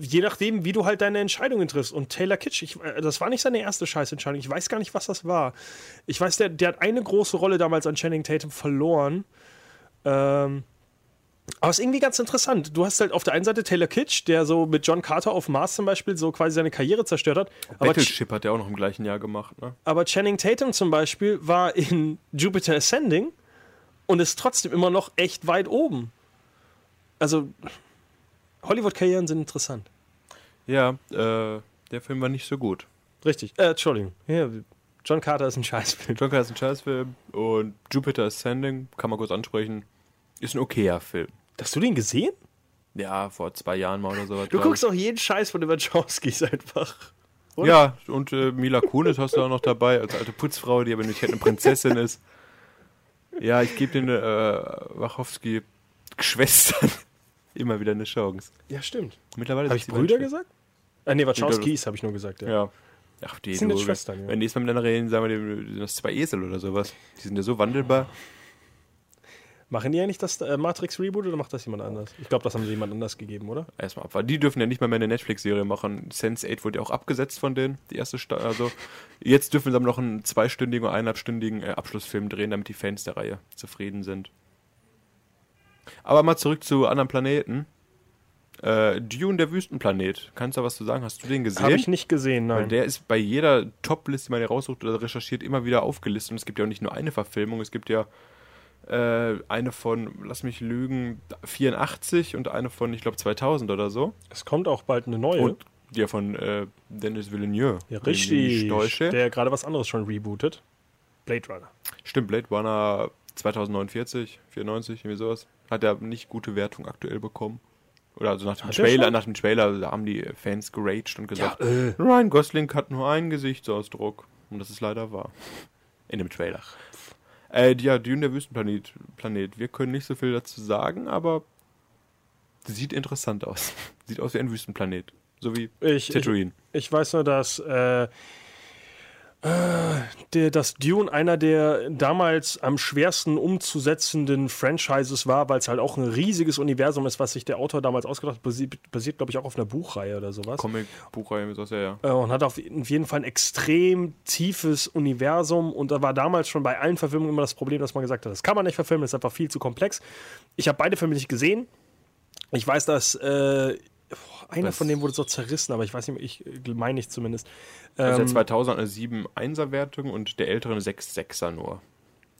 je nachdem, wie du halt deine Entscheidungen triffst. Und Taylor Kitsch, ich, äh, das war nicht seine erste Scheißentscheidung. Ich weiß gar nicht, was das war. Ich weiß, der, der hat eine große Rolle damals an Channing Tatum verloren. Ähm, aber es ist irgendwie ganz interessant. Du hast halt auf der einen Seite Taylor Kitsch, der so mit John Carter auf Mars zum Beispiel so quasi seine Karriere zerstört hat. Battleship hat er auch noch im gleichen Jahr gemacht, ne? aber Channing Tatum zum Beispiel war in Jupiter Ascending und ist trotzdem immer noch echt weit oben. Also, Hollywood-Karrieren sind interessant. Ja, äh, der Film war nicht so gut. Richtig. Äh, Entschuldigung. Ja, John Carter ist ein Scheißfilm. John Carter ist ein Scheißfilm und Jupiter Ascending, kann man kurz ansprechen, ist ein okayer Film. Hast du den gesehen? Ja, vor zwei Jahren mal oder sowas. Du guckst auch jeden Scheiß von den Wachowskis einfach. ich. Ja, und äh, Mila Kunis hast du auch noch dabei, als alte Putzfrau, die aber nicht eine Prinzessin ist. Ja, ich gebe den äh, Wachowski-Schwestern immer wieder eine Chance. Ja, stimmt. Mittlerweile Habe ich Brüder gesagt? Äh, nee, Wachowskis habe ich nur gesagt, ja. Ja. Ach, die sind du, jetzt Schwestern, ja. Wenn nächstes Mal miteinander reden, sagen wir, dem, sind das zwei Esel oder sowas. Die sind ja so wandelbar. Machen die ja nicht das äh, Matrix-Reboot oder macht das jemand anders? Ich glaube, das haben sie jemand anders gegeben, oder? Erstmal abwarten. Die dürfen ja nicht mal mehr eine Netflix-Serie machen. Sense8 wurde ja auch abgesetzt von denen, die erste Sta Also jetzt dürfen sie aber noch einen zweistündigen oder eineinhalbstündigen äh, Abschlussfilm drehen, damit die Fans der Reihe zufrieden sind. Aber mal zurück zu anderen Planeten. Äh, Dune, der Wüstenplanet. Kannst du da was zu sagen? Hast du den gesehen? Habe ich nicht gesehen, Weil nein. der ist bei jeder Top-Liste, die man hier raussucht oder recherchiert, immer wieder aufgelistet. Und es gibt ja auch nicht nur eine Verfilmung, es gibt ja äh, eine von, lass mich lügen, 84 und eine von, ich glaube, 2000 oder so. es kommt auch bald eine neue. Und ja, von äh, Dennis Villeneuve. ja, richtig. Der gerade was anderes schon rebootet. Blade Runner. Stimmt, Blade Runner 2049, 94, irgendwie sowas. Hat er nicht gute Wertung aktuell bekommen. Oder also nach dem Hat er Trailer, nach dem Trailer da haben die Fans geraged und gesagt, Ja, äh. Ryan Gosling hat nur einen Gesichtsausdruck. Und das ist leider wahr. In dem Trailer. Äh, ja, Dune der Wüstenplanet. Planet. Wir können nicht so viel dazu sagen, aber sieht interessant aus. Sieht aus wie ein Wüstenplanet. So wie Ich, ich, Tatooine. ich weiß nur, dass, äh, der, dass Dune einer der damals am schwersten umzusetzenden Franchises war, weil es halt auch ein riesiges Universum ist, was sich der Autor damals ausgedacht hat. Basiert, basiert glaube ich, auch auf einer Buchreihe oder sowas. Comic-Buchreihe, sowas, ja, ja. Äh, und hat auf jeden Fall ein extrem tiefes Universum. Und da war damals schon bei allen Verfilmungen immer das Problem, dass man gesagt hat, das kann man nicht verfilmen, das ist einfach viel zu komplex. Ich habe beide Filme nicht gesehen. Ich weiß, dass äh, boah, einer Das- von denen wurde so zerrissen, aber ich weiß nicht, ich äh, meine ich zumindest. Also der Ähm, 2000 eine 7 1er Wertung und der ältere eine 6 6er nur.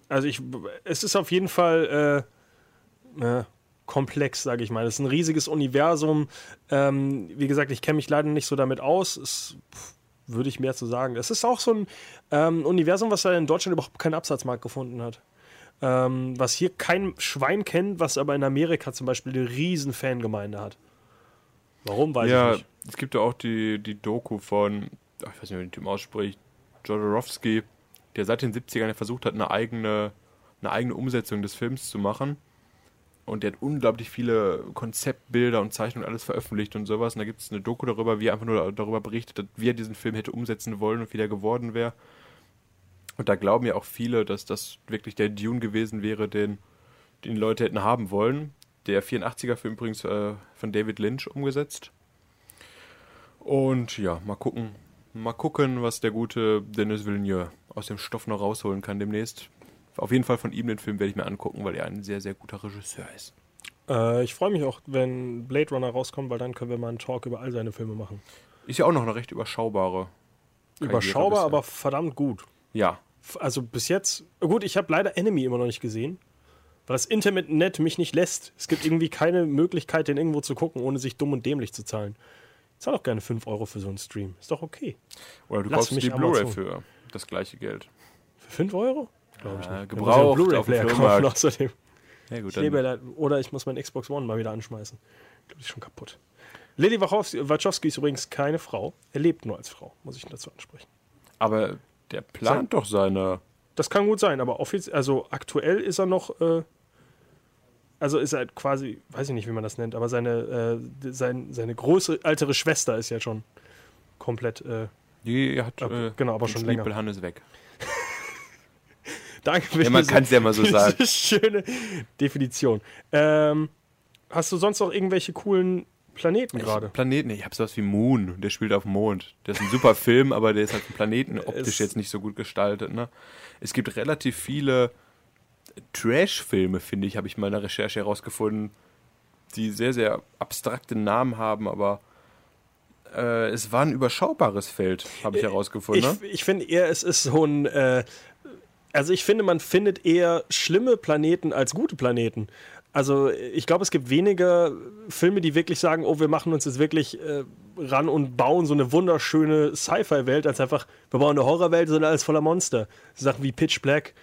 Also ich, es ist auf jeden Fall äh, äh, komplex, sage ich mal. Es ist ein riesiges Universum. Ähm, wie gesagt, ich kenne mich leider nicht so damit aus. Es pff, würde ich mehr zu sagen. Es ist auch so ein ähm, Universum, was in Deutschland überhaupt keinen Absatzmarkt gefunden hat. Ähm, was hier kein Schwein kennt, was aber in Amerika zum Beispiel eine riesen Fangemeinde hat. Warum, weiß ja, ich nicht. es gibt ja auch die, die Doku von, ach, ich weiß nicht, wie den Typ ausspricht, Jodorowsky, der seit den 70ern versucht hat, eine eigene, eine eigene Umsetzung des Films zu machen. Und der hat unglaublich viele Konzeptbilder und Zeichnungen alles veröffentlicht und sowas. Und da gibt es eine Doku darüber, wie er einfach nur darüber berichtet hat, wie er diesen Film hätte umsetzen wollen und wie der geworden wäre. Und da glauben ja auch viele, dass das wirklich der Dune gewesen wäre, den, den Leute hätten haben wollen. Der 84er-Film übrigens äh, von David Lynch umgesetzt. Und ja, mal gucken. Mal gucken, was der gute Denis Villeneuve aus dem Stoff noch rausholen kann demnächst. Auf jeden Fall von ihm den Film werde ich mir angucken, weil er ein sehr, sehr guter Regisseur ist. Äh, ich freue mich auch, wenn Blade Runner rauskommt, weil dann können wir mal einen Talk über all seine Filme machen. Ist ja auch noch eine recht überschaubare. Überschaubar, aber verdammt gut. Ja, Also bis jetzt, gut, ich habe leider Enemy immer noch nicht gesehen, weil das Internet mich nicht lässt. Es gibt irgendwie keine Möglichkeit, den irgendwo zu gucken, ohne sich dumm und dämlich zu zahlen. Ich zahle doch gerne 5 Euro für so einen Stream. Ist doch okay. oder du Lass kaufst die Blu-ray für das gleiche Geld. Für 5 Euro? Glaube ich nicht. gebraucht dem Blu-ray-Player kaufen außerdem. Ja gut, Ich lebe oder ich muss meinen Xbox One mal wieder anschmeißen. Ich glaube, die ist schon kaputt. Lily Wachowski, ist übrigens keine Frau. Er lebt nur als Frau, muss ich dazu ansprechen. aber der plant doch seine. Das kann gut sein, aber offiziell, also aktuell ist er noch, äh, also ist er quasi, weiß ich nicht, wie man das nennt, aber seine, äh, sein, seine große ältere Schwester ist ja schon komplett äh, Die hat Aber- äh, genau, aber schon länger. Hannes weg. Danke für Ja, man diese- kann's ja mal so sagen. schöne Definition. Ähm, hast du sonst noch irgendwelche coolen Planeten gerade? Planeten, ich habe sowas wie Moon, der spielt auf dem Mond. Der ist ein super Film, aber der ist halt ein Planeten optisch Es- jetzt nicht so gut gestaltet. Ne? Es gibt relativ viele Trash-Filme, finde ich, habe ich in der Recherche herausgefunden, die sehr, sehr abstrakte Namen haben, aber äh, es war ein überschaubares Feld, habe ich herausgefunden. Ich, ne? ich finde eher, es ist so ein. Äh, also, ich finde, man findet eher schlimme Planeten als gute Planeten. Also, ich glaube, es gibt weniger Filme, die wirklich sagen: Oh, wir machen uns jetzt wirklich äh, ran und bauen so eine wunderschöne Sci-Fi-Welt, als einfach, wir bauen eine Horrorwelt, sondern alles voller Monster. Sachen wie Pitch Black.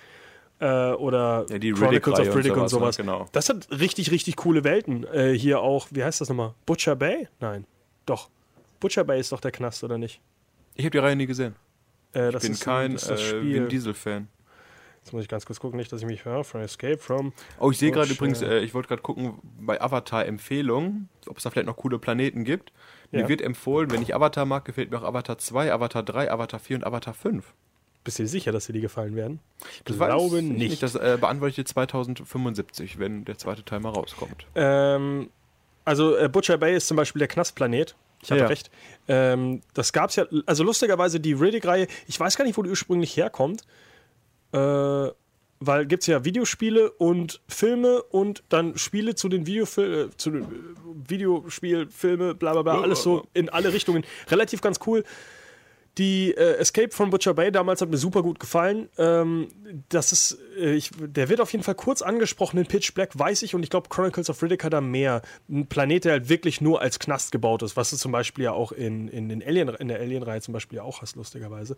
Äh, oder Ja, die Chronicles of und Riddick und sowas, sowas. ne? Genau. Das hat richtig, richtig coole Welten. Äh, hier auch, wie heißt das nochmal? Butcher Bay? Nein. Doch. Butcher Bay ist doch der Knast, oder nicht? Ich habe die Reihe nie gesehen. Äh, Ich bin kein äh. Vin Diesel-Fan. Jetzt muss ich ganz kurz gucken, nicht, dass ich mich höre. From Escape from. Oh, ich sehe gerade übrigens, äh, ich wollte gerade gucken bei Avatar Empfehlungen, ob es da vielleicht noch coole Planeten gibt. Mir Ja. wird empfohlen, wenn ich Avatar mag, gefällt mir auch Avatar 2, Avatar 3, Avatar 4 und Avatar 5. Bist du dir sicher, dass dir die gefallen werden? Ich Das glaube weiß ich nicht. Das äh, beantworte ich dir 2075, wenn der zweite Teil mal rauskommt. Ähm, also äh, Butcher Bay ist zum Beispiel der Knastplanet. Ich hatte Ja. recht. Ähm, das gab's ja, also lustigerweise die Riddick-Reihe, ich weiß gar nicht, wo die ursprünglich herkommt. Äh, weil gibt's ja Videospiele und Filme und dann Spiele zu den Videofil äh, zu den äh, Videospielfilme, bla bla bla, alles so in alle Richtungen. Relativ ganz cool. Die äh, Escape from Butcher Bay damals hat mir super gut gefallen. Ähm, das ist, äh, ich, der wird auf jeden Fall kurz angesprochen in Pitch Black, weiß ich, und ich glaube Chronicles of Riddick hat da mehr. Ein Planet, der halt wirklich nur als Knast gebaut ist, was du zum Beispiel ja auch in, in, den Alien, in der Alien-Reihe zum Beispiel ja auch hast, lustigerweise.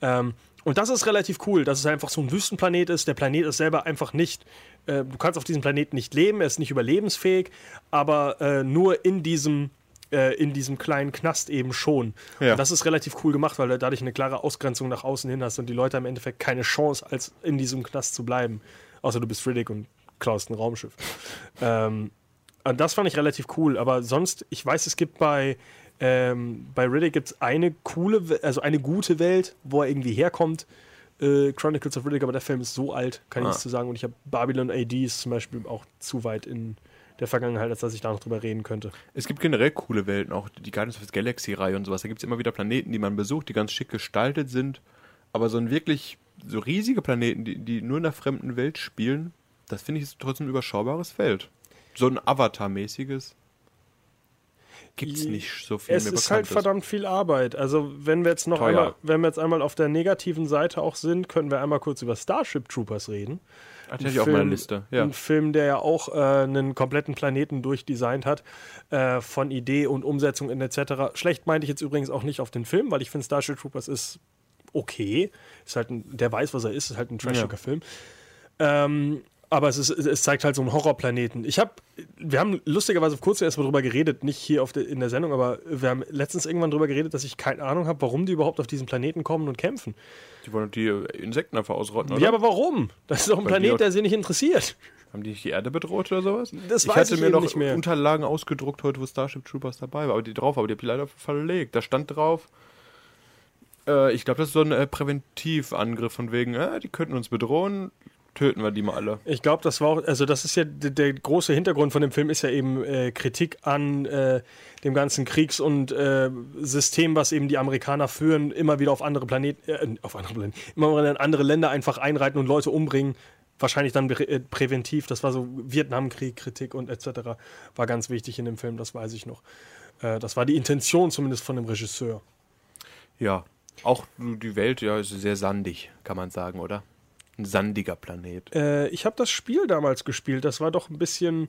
Ähm, und das ist relativ cool, dass es einfach so ein Wüstenplanet ist. Der Planet ist selber einfach nicht, äh, du kannst auf diesem Planeten nicht leben, er ist nicht überlebensfähig, aber äh, nur in diesem äh, in diesem kleinen Knast eben schon. Ja. Und das ist relativ cool gemacht, weil du dadurch eine klare Ausgrenzung nach außen hin hast und die Leute im Endeffekt keine Chance, als in diesem Knast zu bleiben. Außer du bist Riddick und klaust ein Raumschiff. ähm, und das fand ich relativ cool. Aber sonst, ich weiß, es gibt bei, ähm, bei Riddick gibt's eine coole, also eine gute Welt, wo er irgendwie herkommt. Äh, Chronicles of Riddick, aber der Film ist so alt, kann ich Ah. nichts zu sagen. Und ich habe Babylon AD ist zum Beispiel auch zu weit in der Vergangenheit, als dass ich da noch drüber reden könnte. Es gibt generell coole Welten, auch die Guardians of the Galaxy-Reihe und sowas. Da gibt es immer wieder Planeten, die man besucht, die ganz schick gestaltet sind. Aber so ein wirklich, so riesige Planeten, die, die nur in einer fremden Welt spielen, das finde ich ist trotzdem ein überschaubares Feld. So ein Avatar-mäßiges gibt es nicht so viel Es mehr ist halt verdammt viel Arbeit. Also, wenn wir jetzt noch Teuer. einmal, wenn wir jetzt einmal auf der negativen Seite auch sind, können wir einmal kurz über Starship Troopers reden. Ach, meiner Liste. Ja. Ein Film, der ja auch äh, einen kompletten Planeten durchdesignt hat, äh, von Idee und Umsetzung und etc. Schlecht meinte ich jetzt übrigens auch nicht auf den Film, weil ich finde, Starship Troopers ist okay. Ist halt ein, der weiß, was er ist, ist halt ein trashiger Ja. Film. Ähm, aber es, ist, es zeigt halt so einen Horrorplaneten. Ich habe, wir haben lustigerweise kurz erst mal drüber geredet, nicht hier auf der, in der Sendung, aber wir haben letztens irgendwann drüber geredet, dass ich keine Ahnung habe, warum die überhaupt auf diesen Planeten kommen und kämpfen. Die wollen die Insekten einfach ausrotten, oder? Ja, aber warum? Das ist doch ein Weil Planet, der sie nicht interessiert. Haben die nicht die Erde bedroht oder sowas? Das ich weiß hatte ich mir noch nicht mehr. Unterlagen ausgedruckt heute, wo Starship Troopers dabei war, aber die drauf, aber die hab ich leider verlegt. Da stand drauf, äh, ich glaube, das ist so ein äh, Präventivangriff von wegen, äh, die könnten uns bedrohen, töten wir die mal alle. Ich glaube, das war auch, also das ist ja der große Hintergrund von dem Film ist ja eben äh, Kritik an äh, dem ganzen Kriegs- und äh, System, was eben die Amerikaner führen, immer wieder auf andere Planeten, äh, auf andere Planeten, immer wieder in andere Länder einfach einreiten und Leute umbringen. Wahrscheinlich dann prä äh, präventiv. Das war so Vietnamkrieg, Kritik und etc. War ganz wichtig in dem Film, das weiß ich noch. Äh, das war die Intention zumindest von dem Regisseur. Ja, auch die Welt, ja, ist sehr sandig, kann man sagen, oder? Ein sandiger Planet. Äh, ich habe das Spiel damals gespielt. Das war doch ein bisschen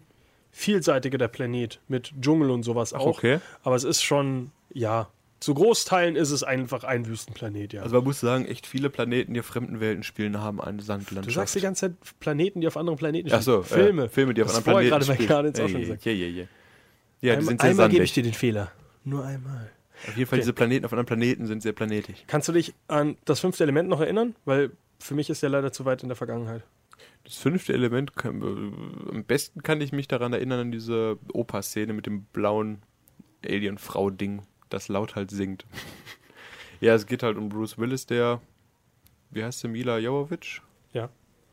vielseitiger der Planet mit Dschungel und sowas Ach, auch. okay. Aber es ist schon, ja, zu Großteilen ist es einfach ein Wüstenplanet, ja. Also man muss sagen, echt viele Planeten, die auf fremden Welten spielen, haben eine du Sandlandschaft. sagst die ganze Zeit Planeten, die auf anderen Planeten Ach so, Filme. Äh, Filme, die auf Das anderen Planeten gerade bei spielen. Guardians auch schon gesagt. Ja, ja, ja. Ja, die Einmal, sind sehr einmal gebe sandig. ich dir den Fehler. Nur einmal. Auf jeden Fall, diese Planeten auf anderen Planeten sind sehr planetig. Kannst du dich an das fünfte Element noch erinnern? Weil für mich ist der leider zu weit in der Vergangenheit. Das fünfte Element, kann, am besten kann ich mich daran erinnern, an diese Oper-Szene mit dem blauen Alien-Frau-Ding, das laut halt singt. Ja, es geht halt um Bruce Willis, der, wie heißt der, Mila Jovovich, Ja.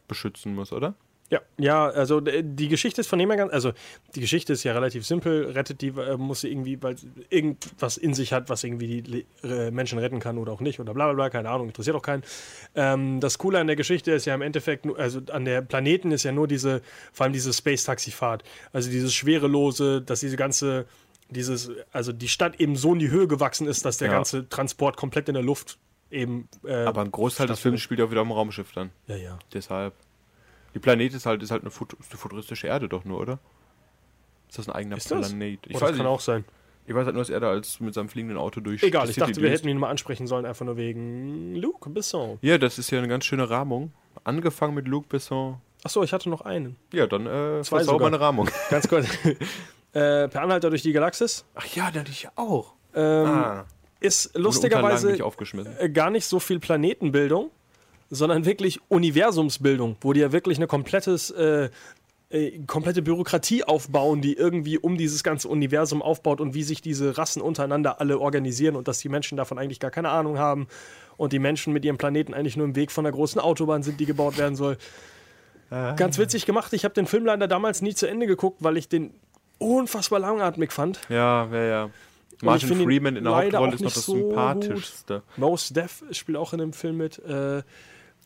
beschützen muss, oder? Ja, ja, also d- die Geschichte ist von dem her ganz, also die Geschichte ist ja relativ simpel, rettet die, äh, muss sie irgendwie, weil irgendwas in sich hat, was irgendwie die äh, Menschen retten kann oder auch nicht oder bla bla bla, keine Ahnung, interessiert auch keinen. Ähm, das Coole an der Geschichte ist ja im Endeffekt, also an der Planeten ist ja nur diese, vor allem diese Space-Taxi-Fahrt, also dieses Schwerelose, dass diese ganze, dieses, also die Stadt eben so in die Höhe gewachsen ist, dass der Ja. ganze Transport komplett in der Luft eben. Äh, Aber ein Großteil des Films spielt ja auch wieder am Raumschiff dann. ja, ja. Deshalb. Die Planet ist halt, ist halt eine, fut ist eine futuristische Erde doch nur, oder? Ist das ein eigener Ist das? Planet? Ich Oh, weiß, das kann nicht. auch sein. ich weiß halt nur, dass er da als mit seinem fliegenden Auto durch Egal, ich City dachte, wir hätten ihn mal ansprechen sollen, einfach nur wegen Luke Besson. Ja, das ist ja eine ganz schöne Rahmung. Angefangen mit Luc Besson. Achso, ich hatte noch einen. Ja, dann äh, Zwei versau sogar. meine Rahmung. Ganz kurz. äh, per Anhalter durch die Galaxis. Ach ja, da hatte ich auch. Ähm, Ah, Ist lustigerweise nicht aufgeschmissen. gar nicht so viel Planetenbildung, sondern wirklich Universumsbildung, wo die ja wirklich eine komplettes, äh, äh, komplette Bürokratie aufbauen, die irgendwie um dieses ganze Universum aufbaut und wie sich diese Rassen untereinander alle organisieren und dass die Menschen davon eigentlich gar keine Ahnung haben und die Menschen mit ihrem Planeten eigentlich nur im Weg von der großen Autobahn sind, die gebaut werden soll. Ganz witzig gemacht. Ich habe den Film leider damals nie zu Ende geguckt, weil ich den unfassbar langatmig fand. Ja, ja, ja. Martin Freeman in der Hauptrolle ist noch das so gut. sympathischste. Mos Def spielt auch in dem Film mit. Äh,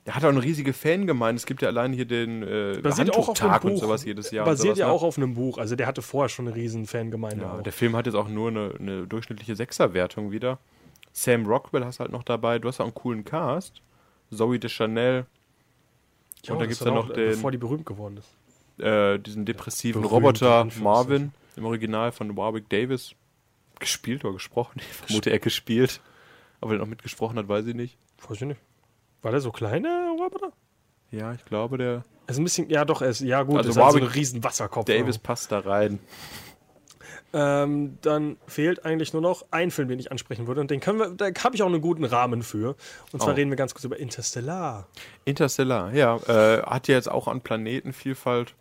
Er hat auch eine riesige Fangemeinde. Es gibt ja allein hier den äh, Handtuchtag und sowas jedes Jahr. Basiert sowas, ja ne? auch auf einem Buch. Also der hatte vorher schon eine riesen Fangemeinde. Ja, der Film hat jetzt auch nur eine, eine durchschnittliche Sechserwertung wieder. Sam Rockwell hast du halt noch dabei. Du hast auch einen coolen Cast. Zoe de Chanel, Ja, und da dann auch, noch äh, den- Bevor die berühmt geworden ist. äh, diesen depressiven Berühmt, Roboter in Marvin im Original von Warwick Davis. Gespielt oder gesprochen? Ich vermute, er gespielt. Aber er noch mitgesprochen hat, weiß ich nicht. Weiß ich nicht. War der so klein, der Roboter? Ja, ich glaube, der Er ist ein bisschen, ja doch, er ist, ja gut, Also ist halt so ein riesen Wasserkopf. Davis passt da rein. Ähm, dann fehlt eigentlich nur noch ein Film, den ich ansprechen würde. Und den können wir, da habe ich auch einen guten Rahmen für. Und zwar Oh. reden wir ganz kurz über Interstellar. Interstellar, ja. Äh, hat ja jetzt auch an Planetenvielfalt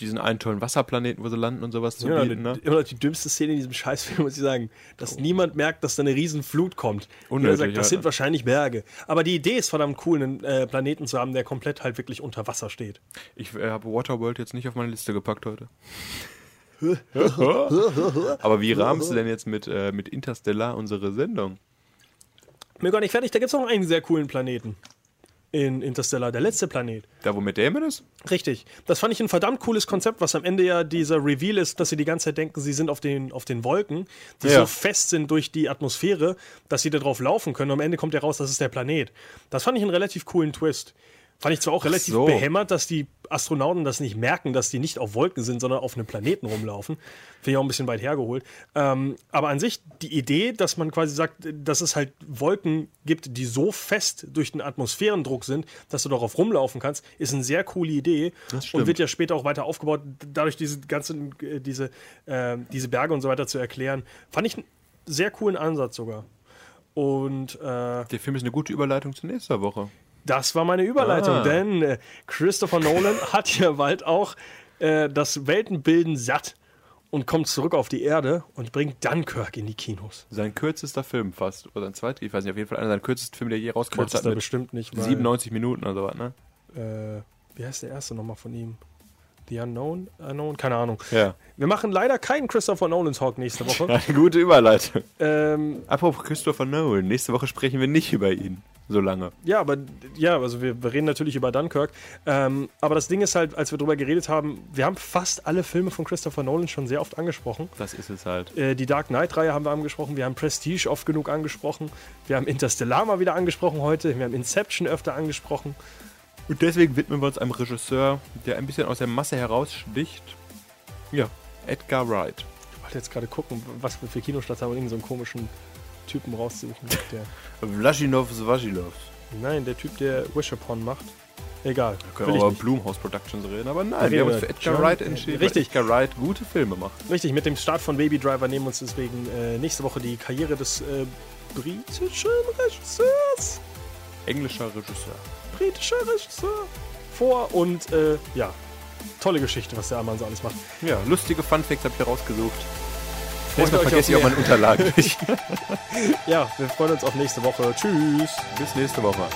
diesen einen tollen Wasserplaneten, wo sie landen und sowas zu Ja, bieten. die, Ne? immer noch die dümmste Szene in diesem Scheißfilm, muss ich sagen. Dass niemand merkt, dass da eine riesen Flut kommt. Unnötig, er sagt, das ja. sind wahrscheinlich Berge. Aber die Idee ist verdammt cool, einen äh, Planeten zu haben, der komplett halt wirklich unter Wasser steht. Ich äh, habe Waterworld jetzt nicht auf meine Liste gepackt heute. Aber wie rahmst du denn jetzt mit, äh, mit Interstellar unsere Sendung? Mir gar nicht fertig, da gibt es noch einen sehr coolen Planeten. In Interstellar, der letzte Planet. Da, wo Matt Damon ist? Richtig. Das fand ich ein verdammt cooles Konzept, was am Ende ja dieser Reveal ist, dass sie die ganze Zeit denken, sie sind auf den, auf den Wolken, die Ja. so fest sind durch die Atmosphäre, dass sie da drauf laufen können. Und am Ende kommt ja raus, das ist der Planet. Das fand ich einen relativ coolen Twist. Fand ich zwar auch relativ so. behämmert, dass die Astronauten das nicht merken, dass die nicht auf Wolken sind, sondern auf einem Planeten rumlaufen. Finde ich auch ein bisschen weit hergeholt. Ähm, aber an sich die Idee, dass man quasi sagt, dass es halt Wolken gibt, die so fest durch den Atmosphärendruck sind, dass du darauf rumlaufen kannst, ist eine sehr coole Idee. Und wird ja später auch weiter aufgebaut, dadurch diese ganzen, äh, diese, äh, diese Berge und so weiter zu erklären. Fand ich einen sehr coolen Ansatz sogar. Und äh, Der Film ist eine gute Überleitung zur nächsten Woche. Das war meine Überleitung, Ah. denn äh, Christopher Nolan hat ja bald auch äh, das Weltenbilden satt und kommt zurück auf die Erde und bringt Dunkirk in die Kinos. Sein kürzester Film fast. Oder sein zweiter, ich weiß nicht, auf jeden Fall einer seiner kürzesten Filme, der je hat. Mit bestimmt nicht. weil, 97 Minuten oder sowas, ne? Äh, wie heißt der erste nochmal von ihm? The Unknown? Unknown? Keine Ahnung. Ja. Wir machen leider keinen Christopher Nolan Talk nächste Woche. Eine gute Überleitung. ähm, Apropos Christopher Nolan, nächste Woche sprechen wir nicht über ihn. So lange. Ja, aber ja, also wir, wir reden natürlich über Dunkirk. Ähm, aber das Ding ist halt, als wir drüber geredet haben, wir haben fast alle Filme von Christopher Nolan schon sehr oft angesprochen. Das ist es halt. Äh, die Dark Knight-Reihe haben wir angesprochen, wir haben Prestige oft genug angesprochen, wir haben Interstellar mal wieder angesprochen heute, wir haben Inception öfter angesprochen. Und deswegen widmen wir uns einem Regisseur, der ein bisschen aus der Masse heraussticht. Ja, Edgar Wright. Ich wollte jetzt gerade gucken, was wir für Kinostarts haben und irgendeinen so einen komischen Typen raussuchen. Der, Vlasinov Svajilov. nein, der Typ, der Wish Upon macht. Egal. Können will wir über nicht. Blumhouse Productions reden, aber nein, Reden wir haben uns für Edgar John- Wright entschieden. Richtig. Edgar Wright gute Filme macht. Richtig, mit dem Start von Baby Driver nehmen wir uns deswegen äh, nächste Woche die Karriere des äh, britischen Regisseurs, Englischer Regisseur. britischer Regisseur vor und äh, ja, tolle Geschichte, was der Mann so alles macht. Ja, lustige Funfacts habe ich herausgesucht. Nächstes Mal euch vergesse ich auch meine Unterlagen nicht. Ja, wir freuen uns auf nächste Woche. Tschüss. Bis nächste Woche.